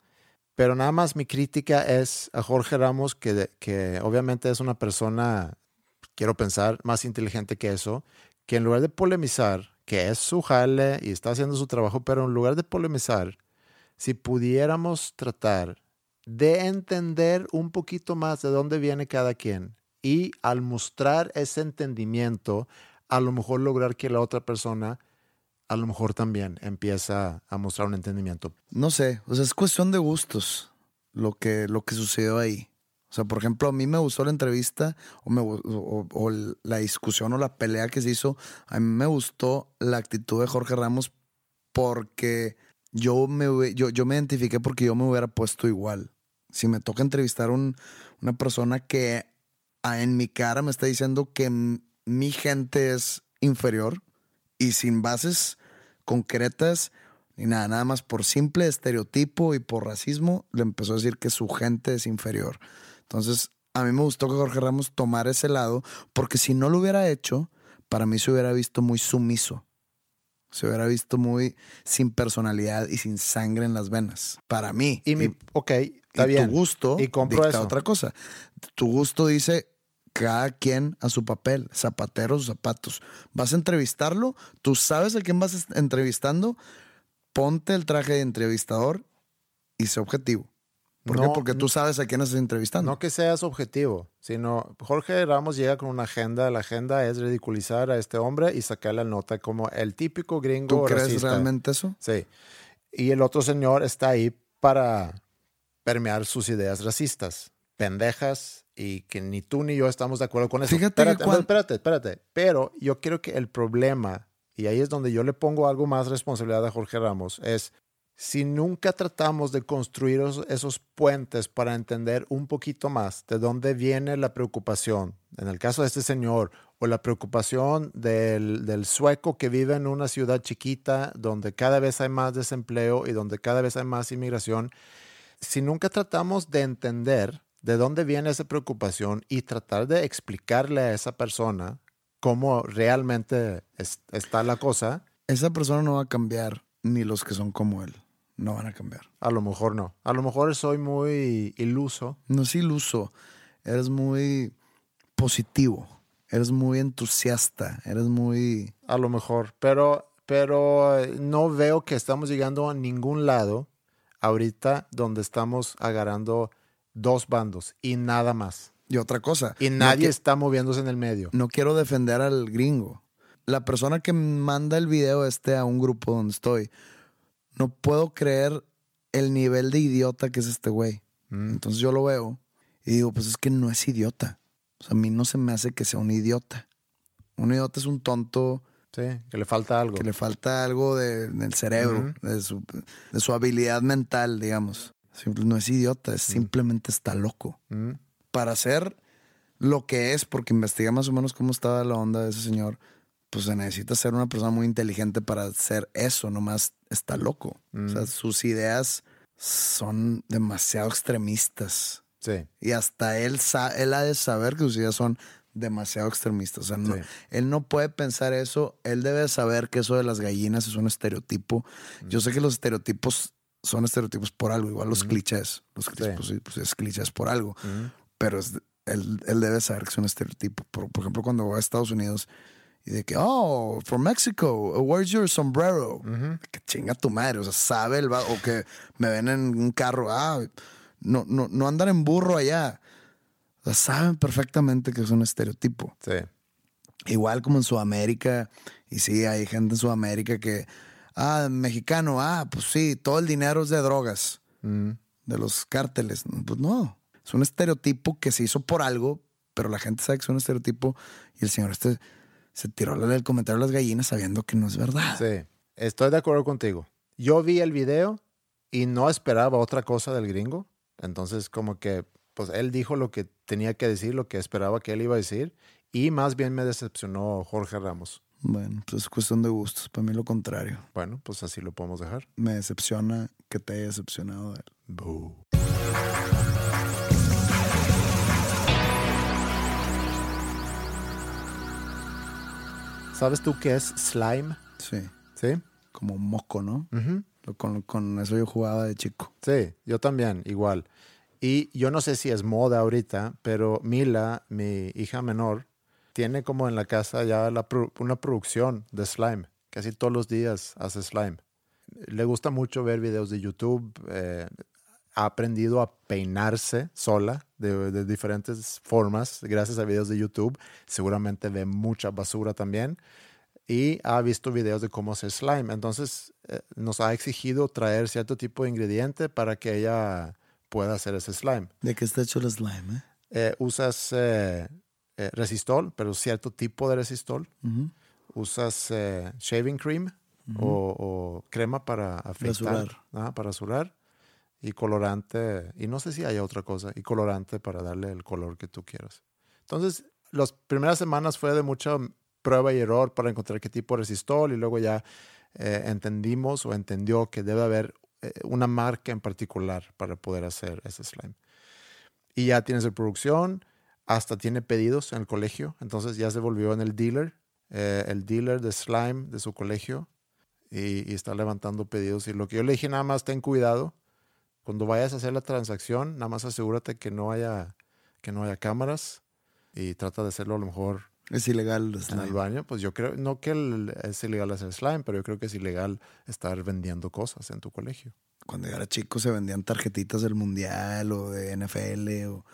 pero nada más mi crítica es a Jorge Ramos, que, que obviamente es una persona, quiero pensar, más inteligente que eso, que en lugar de polemizar, que es su jale y está haciendo su trabajo, pero en lugar de polemizar, si pudiéramos tratar de entender un poquito más de dónde viene cada quien y al mostrar ese entendimiento, a lo mejor lograr que la otra persona a lo mejor también empieza a mostrar un entendimiento. No sé, o sea, es cuestión de gustos lo que, lo que sucedió ahí. O sea, por ejemplo, a mí me gustó la entrevista o, me o- o la discusión o la pelea que se hizo. A mí me gustó la actitud de Jorge Ramos porque yo me, yo, yo me identifiqué porque yo me hubiera puesto igual. Si me toca entrevistar a un- una persona que ah, en mi cara me está diciendo que mi gente es inferior y sin bases concretas ni nada, nada más por simple estereotipo y por racismo, le empezó a decir que su gente es inferior. Entonces, a mí me gustó que Jorge Ramos tomara ese lado, porque si no lo hubiera hecho, para mí se hubiera visto muy sumiso. Se hubiera visto muy sin personalidad y sin sangre en las venas. Para mí. Y mi, ok, está y bien. tu gusto Y compro eso. otra cosa. Tu gusto dice cada quien a su papel, zapatero sus zapatos. Vas a entrevistarlo, tú sabes a quién vas entrevistando, ponte el traje de entrevistador y sé objetivo. ¿Por qué? No, Porque tú sabes a quién estás entrevistando. No que seas objetivo, sino Jorge Ramos llega con una agenda. La agenda es ridiculizar a este hombre y sacar la nota como el típico gringo ¿Tú crees racista. realmente eso? Sí. Y el otro señor está ahí para permear sus ideas racistas, pendejas y que ni tú ni yo estamos de acuerdo con eso. Fíjate espérate, espérate, espérate. Pero yo quiero que el problema, y ahí es donde yo le pongo algo más responsabilidad a Jorge Ramos, es si nunca tratamos de construir esos, puentes para entender un poquito más de dónde viene la preocupación, en el caso de este señor, o la preocupación del, del sueco que vive en una ciudad chiquita donde cada vez hay más desempleo y donde cada vez hay más inmigración, si nunca tratamos de entender de dónde viene esa preocupación y tratar de explicarle a esa persona cómo realmente es- está la cosa, Esa persona no va a cambiar, ni los que son como él. No van a cambiar. a lo mejor no. A lo mejor soy muy iluso. No es iluso, eres muy positivo, eres muy entusiasta, eres muy... A lo mejor, pero, pero eh, no veo que estamos llegando a ningún lado ahorita donde estamos agarrando dos bandos y nada más. Y otra cosa. Y nadie está moviéndose en el medio. no quiero defender al gringo. La persona que manda el video este a un grupo donde estoy, no puedo creer el nivel de idiota que es este güey. Mm. Entonces yo lo veo y digo, pues es que no es idiota. O sea, a mí no se me hace que sea un idiota. Un idiota es un tonto Sí, que le falta algo. que le falta algo de- del cerebro, de, su, de su habilidad mental, digamos. Simple- No es idiota, es simplemente está loco. Mm. Para ser lo que es, porque investigué más o menos cómo estaba la onda de ese señor, pues se necesita ser una persona muy inteligente para ser eso, nomás está loco. O sea, sus ideas son demasiado extremistas. Sí. Y hasta él, él ha de saber que sus ideas son demasiado extremistas. O sea, no- Sí. él no puede pensar eso. Él debe saber que eso de las gallinas es un estereotipo. Yo sé que los estereotipos son estereotipos por algo, igual los clichés. Los clichés, Sí. pues, pues es clichés por algo. Ujú. Pero es- él, él debe saber que es un estereotipo. Por, por ejemplo, cuando voy a Estados Unidos y de que, oh, from Mexico, where's your sombrero? Que chinga tu madre, o sea, sabe el o que me ven en un carro, ah, no, no, no andan en burro allá. O sea, saben perfectamente que es un estereotipo. Sí. Igual como en Sudamérica, y sí, hay gente en Sudamérica que, ah, mexicano, ah, pues sí, todo el dinero es de drogas, de los cárteles. Pues no, es un estereotipo que se hizo por algo, pero la gente sabe que es un estereotipo y el señor este se tiró el comentario a las gallinas sabiendo que no es verdad. Sí, estoy de acuerdo contigo. Yo vi el video y no esperaba otra cosa del gringo. Entonces, como que, pues él dijo lo que tenía que decir, lo que esperaba que él iba a decir. Y más bien me decepcionó Jorge Ramos. Bueno, pues es cuestión de gustos. Para mí lo contrario. Bueno, pues así lo podemos dejar. Me decepciona que te haya decepcionado de él. Boo. ¿Sabes tú qué es slime? Sí, Sí. como moco, ¿no? Con, con eso yo jugaba de chico. Sí, yo también, igual. Y yo no sé si es moda ahorita, pero Mila, mi hija menor, tiene como en la casa ya la pro- una producción de slime. Casi todos los días hace slime. Le gusta mucho ver videos de YouTube. eh, ha aprendido a peinarse sola de, de diferentes formas gracias a videos de YouTube. Seguramente ve mucha basura también y ha visto videos de cómo hacer slime. Entonces eh, nos ha exigido traer cierto tipo de ingrediente para que ella pueda hacer ese slime. ¿De qué está hecho el slime, eh? Eh, usas eh, eh, resistol, pero cierto tipo de resistol. Ujú. Usas eh, shaving cream o, o crema para afeitar, ajá, para rasurar y colorante. Y no sé si hay otra cosa. Y colorante para darle el color que tú quieras. Entonces, las primeras semanas fue de mucha prueba y error para encontrar qué tipo de y luego ya eh, entendimos o entendió que debe haber eh, una marca en particular para poder hacer ese slime. Y ya tienes de producción, hasta tiene pedidos en el colegio, entonces ya se volvió en el dealer, eh, el dealer de slime de su colegio y, y está levantando pedidos. Y lo que yo le dije, nada más ten cuidado, cuando vayas a hacer la transacción, nada más asegúrate que no haya, que no haya cámaras y trata de hacerlo a lo mejor Es ilegal el en el slime. baño. Pues yo creo, no que el- es ilegal hacer slime, pero yo creo que es ilegal estar vendiendo cosas en tu colegio. Cuando yo era chico se vendían tarjetitas del mundial o de NFL o,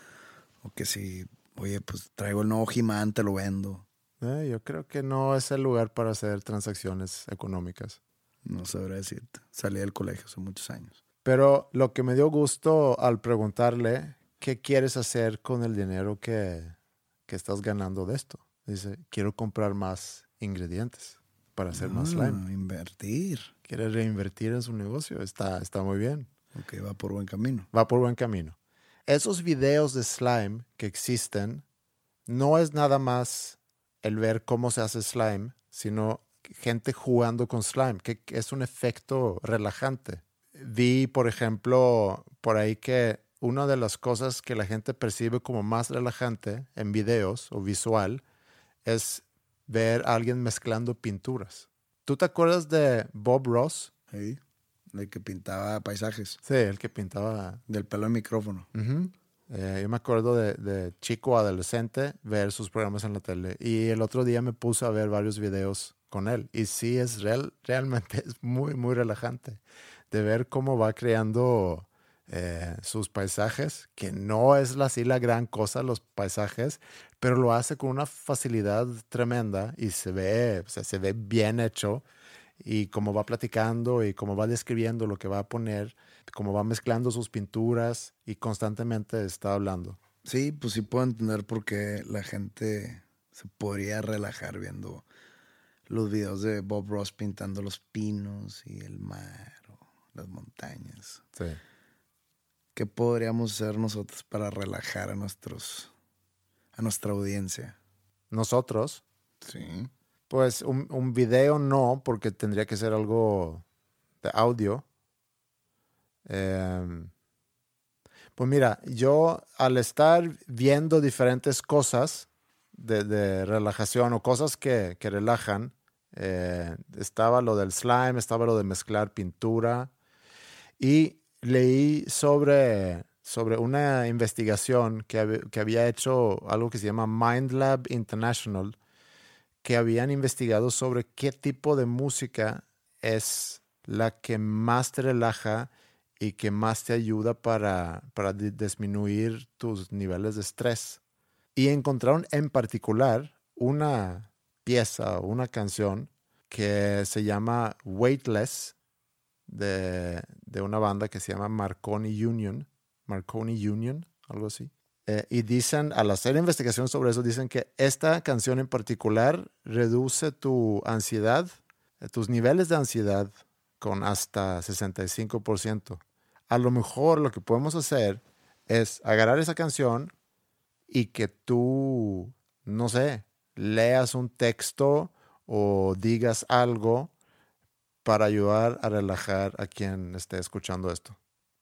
o que si, oye, pues traigo el nuevo He-Man, te lo vendo. Eh, yo creo que no es el lugar para hacer transacciones económicas. No sabré decirte. Salí del colegio hace muchos años. Pero lo que me dio gusto al preguntarle, ¿qué quieres hacer con el dinero que, que estás ganando de esto? Dice, quiero comprar más ingredientes para hacer más Ah, slime. Invertir. Quiere reinvertir en su negocio. Está, está muy bien. Ok, va por buen camino. Va por buen camino. Esos videos de slime que existen no es nada más el ver cómo se hace slime, sino gente jugando con slime, que es un efecto relajante. Vi, por ejemplo, por ahí que una de las cosas que la gente percibe como más relajante en videos o visual es ver a alguien mezclando pinturas. ¿Tú te acuerdas de Bob Ross? Sí. El que pintaba paisajes. Sí, el que pintaba Del pelo de micrófono. Ujú. Eh, yo me acuerdo de, de chico adolescente ver sus programas en la tele y el otro día me puse a ver varios videos con él y sí es real, realmente es muy muy relajante de ver cómo va creando eh, sus paisajes que no es así la gran cosa los paisajes pero lo hace con una facilidad tremenda y se ve o sea, se ve bien hecho y cómo va platicando y cómo va describiendo lo que va a poner, cómo va mezclando sus pinturas y constantemente está hablando. Sí, pues sí puedo entender por qué la gente se podría relajar viendo los videos de Bob Ross pintando los pinos y el mar las montañas. Sí. ¿Qué podríamos hacer nosotros para relajar a nuestros a nuestra audiencia? Nosotros, Sí. pues un, un video no, porque tendría que ser algo de audio. Em, pues mira, yo al estar viendo diferentes cosas de, de relajación o cosas que, que relajan, eh, estaba lo del slime, estaba lo de mezclar pintura Y leí sobre, sobre una investigación que, que había hecho algo que se llama Mind Lab International, que habían investigado sobre qué tipo de música es la que más te relaja y que más te ayuda para, para di- disminuir tus niveles de estrés. Y encontraron en particular una pieza una canción que se llama Weightless de, de una banda que se llama Marconi Union. Marconi Union, algo así. Eh, y dicen, al hacer investigación sobre eso, dicen que esta canción en particular reduce tu ansiedad, eh, tus niveles de ansiedad con hasta 65%. A lo mejor lo que podemos hacer es agarrar esa canción y que tú, no sé, leas un texto o digas algo para ayudar a relajar a quien esté escuchando esto.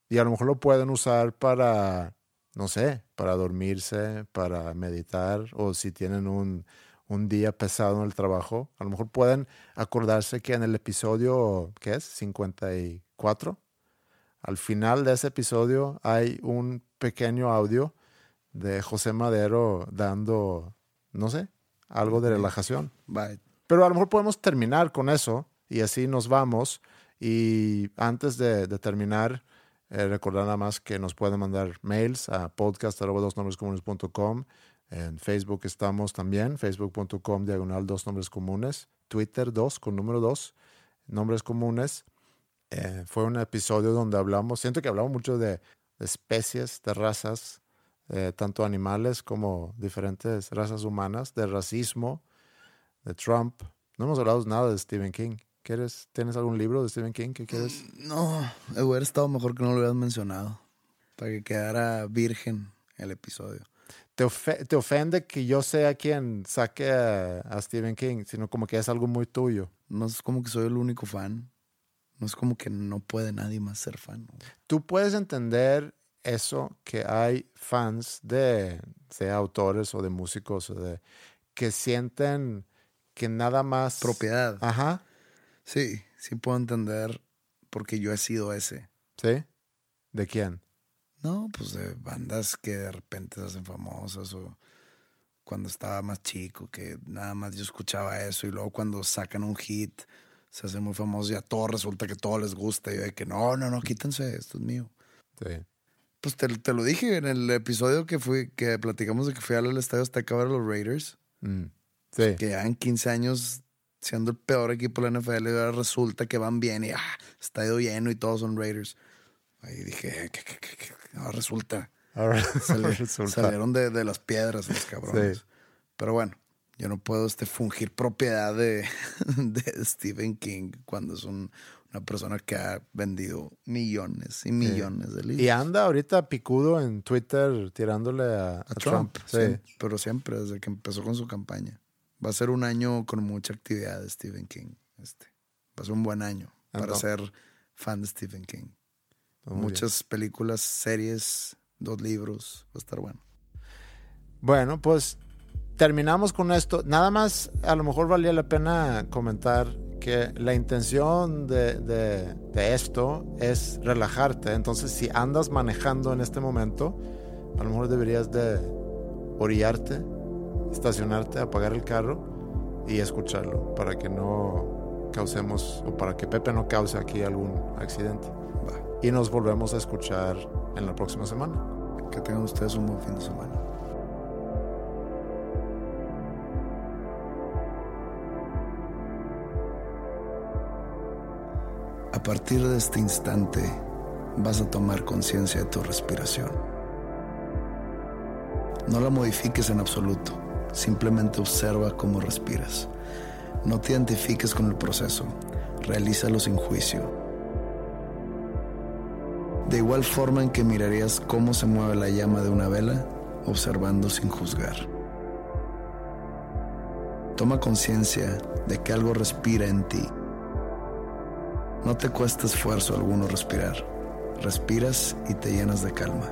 Y a lo mejor lo pueden usar para, no sé, para dormirse, para meditar o si tienen un, un día pesado en el trabajo. A lo mejor pueden acordarse que en el episodio, ¿qué es? 54. Al final de ese episodio hay un pequeño audio de José Madero dando, no sé, algo de relajación. Bye. Pero a lo mejor podemos terminar con eso y así nos vamos. Y antes de, terminar, eh, recordar nada más que nos pueden mandar mails a podcast.com. En Facebook estamos también, facebook.com diagonal dos nombres comunes, Twitter dos con número dos, nombres comunes. Eh, fue un episodio donde hablamos, siento que hablamos mucho de, de especies, de razas, eh, tanto animales como diferentes razas humanas, de racismo, de Trump. No hemos hablado nada de Stephen King. ¿Quieres, ¿Tienes algún libro de Stephen King que quieres? No, hubiera estado mejor que no lo hubieras mencionado. Para que quedara virgen el episodio. ¿Te, ofe- te ofende que yo sea quien saque a, a Stephen King, sino como que es algo muy tuyo? No es como que soy el único fan. No es como que no puede nadie más ser fan. güey. Tú puedes entender eso que hay fans de, sea autores o de músicos o de que sienten que nada más Propiedad. Ajá, Sí, sí puedo entender porque yo he sido ese. ¿sí? ¿De quién? No, pues de bandas que de repente se hacen famosas o cuando estaba más chico, que nada más yo escuchaba eso y luego cuando sacan un hit se hacen muy famosos y a todos resulta que todo les gusta y yo de que no, no, no, quítense, esto es mío. Sí. Pues te, te lo dije en el episodio que fui, que platicamos de que fui al estadio Azteca a ver a los Raiders, Mm, sí. que llevan 15 años siendo el peor equipo de la NFL y ahora resulta que van bien y ah, estadio lleno y todos son Raiders. Ahí dije, ¿qué, qué, qué, qué? Ahora resulta. Ahora Sali- resulta. Salieron de, de las piedras los cabrones. Sí. Pero bueno, yo no puedo este, fungir propiedad de, de Stephen King cuando es un- una persona que ha vendido millones y millones de libros. Y anda ahorita picudo en Twitter tirándole a, a a Trump. Trump, Sí. pero siempre desde que empezó con su campaña. Va a ser un año con mucha actividad de Stephen King. Este. Va a ser un buen año para Entonces- ser fan de Stephen King. Bien. Muchas películas, series, dos libros. Va a estar bueno. Bueno, pues terminamos con esto. Nada más, a lo mejor valía la pena comentar que la intención de, de- de esto es relajarte. Entonces, si andas manejando en este momento, a lo mejor deberías de orillarte, estacionarte, apagar el carro y escucharlo para que no causemos o para que Pepe no cause aquí algún accidente. Va. Y nos volvemos a escuchar en la próxima semana. Que tengan ustedes un buen fin de semana. A partir de este instante vas a tomar conciencia de tu respiración. No la modifiques en absoluto, simplemente observa cómo respiras. No te identifiques con el proceso, realízalo sin juicio. De igual forma en que mirarías cómo se mueve la llama de una vela, observando sin juzgar. Toma conciencia de que algo respira en ti. No te cuesta esfuerzo alguno respirar. Respiras y te llenas de calma.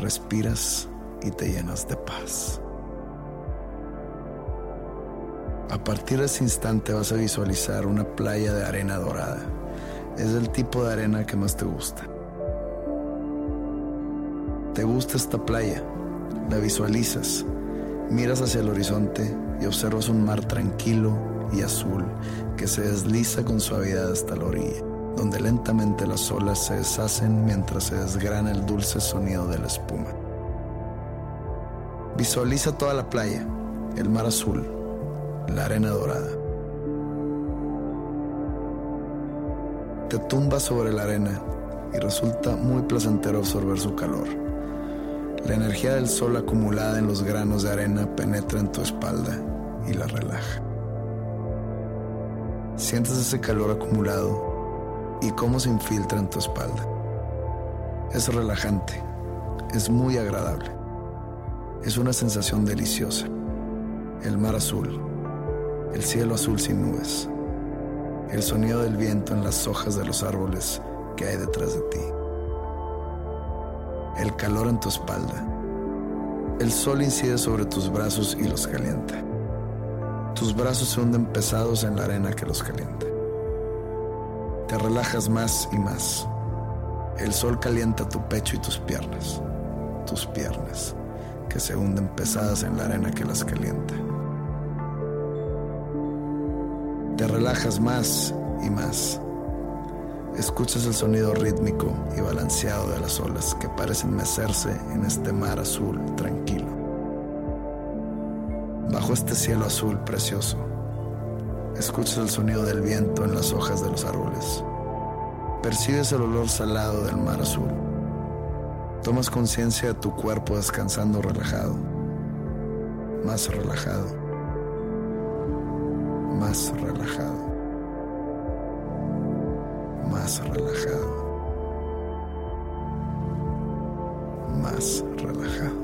Respiras y te llenas de paz. A partir de ese instante vas a visualizar una playa de arena dorada. es el tipo de arena que más te gusta. Te gusta esta playa, la visualizas, miras hacia el horizonte y observas un mar tranquilo y azul que se desliza con suavidad hasta la orilla, donde lentamente las olas se deshacen mientras se desgrana el dulce sonido de la espuma. Visualiza toda la playa, el mar azul, la arena dorada. Te tumbas sobre la arena y resulta muy placentero absorber su calor. La energía del sol acumulada en los granos de arena penetra en tu espalda y la relaja. Sientes ese calor acumulado y cómo se infiltra en tu espalda. Es relajante, es muy agradable. Es una sensación deliciosa. El mar azul, el cielo azul sin nubes, el sonido del viento en las hojas de los árboles que hay detrás de ti, el calor en tu espalda. El sol incide sobre tus brazos y los calienta. Tus brazos se hunden pesados en la arena que los calienta. Te relajas más y más. El sol calienta tu pecho y tus piernas. Tus piernas, que se hunden pesadas en la arena que las calienta. Te relajas más y más. Escuchas el sonido rítmico y balanceado de las olas que parecen mecerse en este mar azul tranquilo. Bajo este cielo azul precioso, escuchas el sonido del viento en las hojas de los árboles. Percibes el olor salado del mar azul. Tomas conciencia de tu cuerpo descansando relajado, más relajado, más relajado, más relajado, más relajado.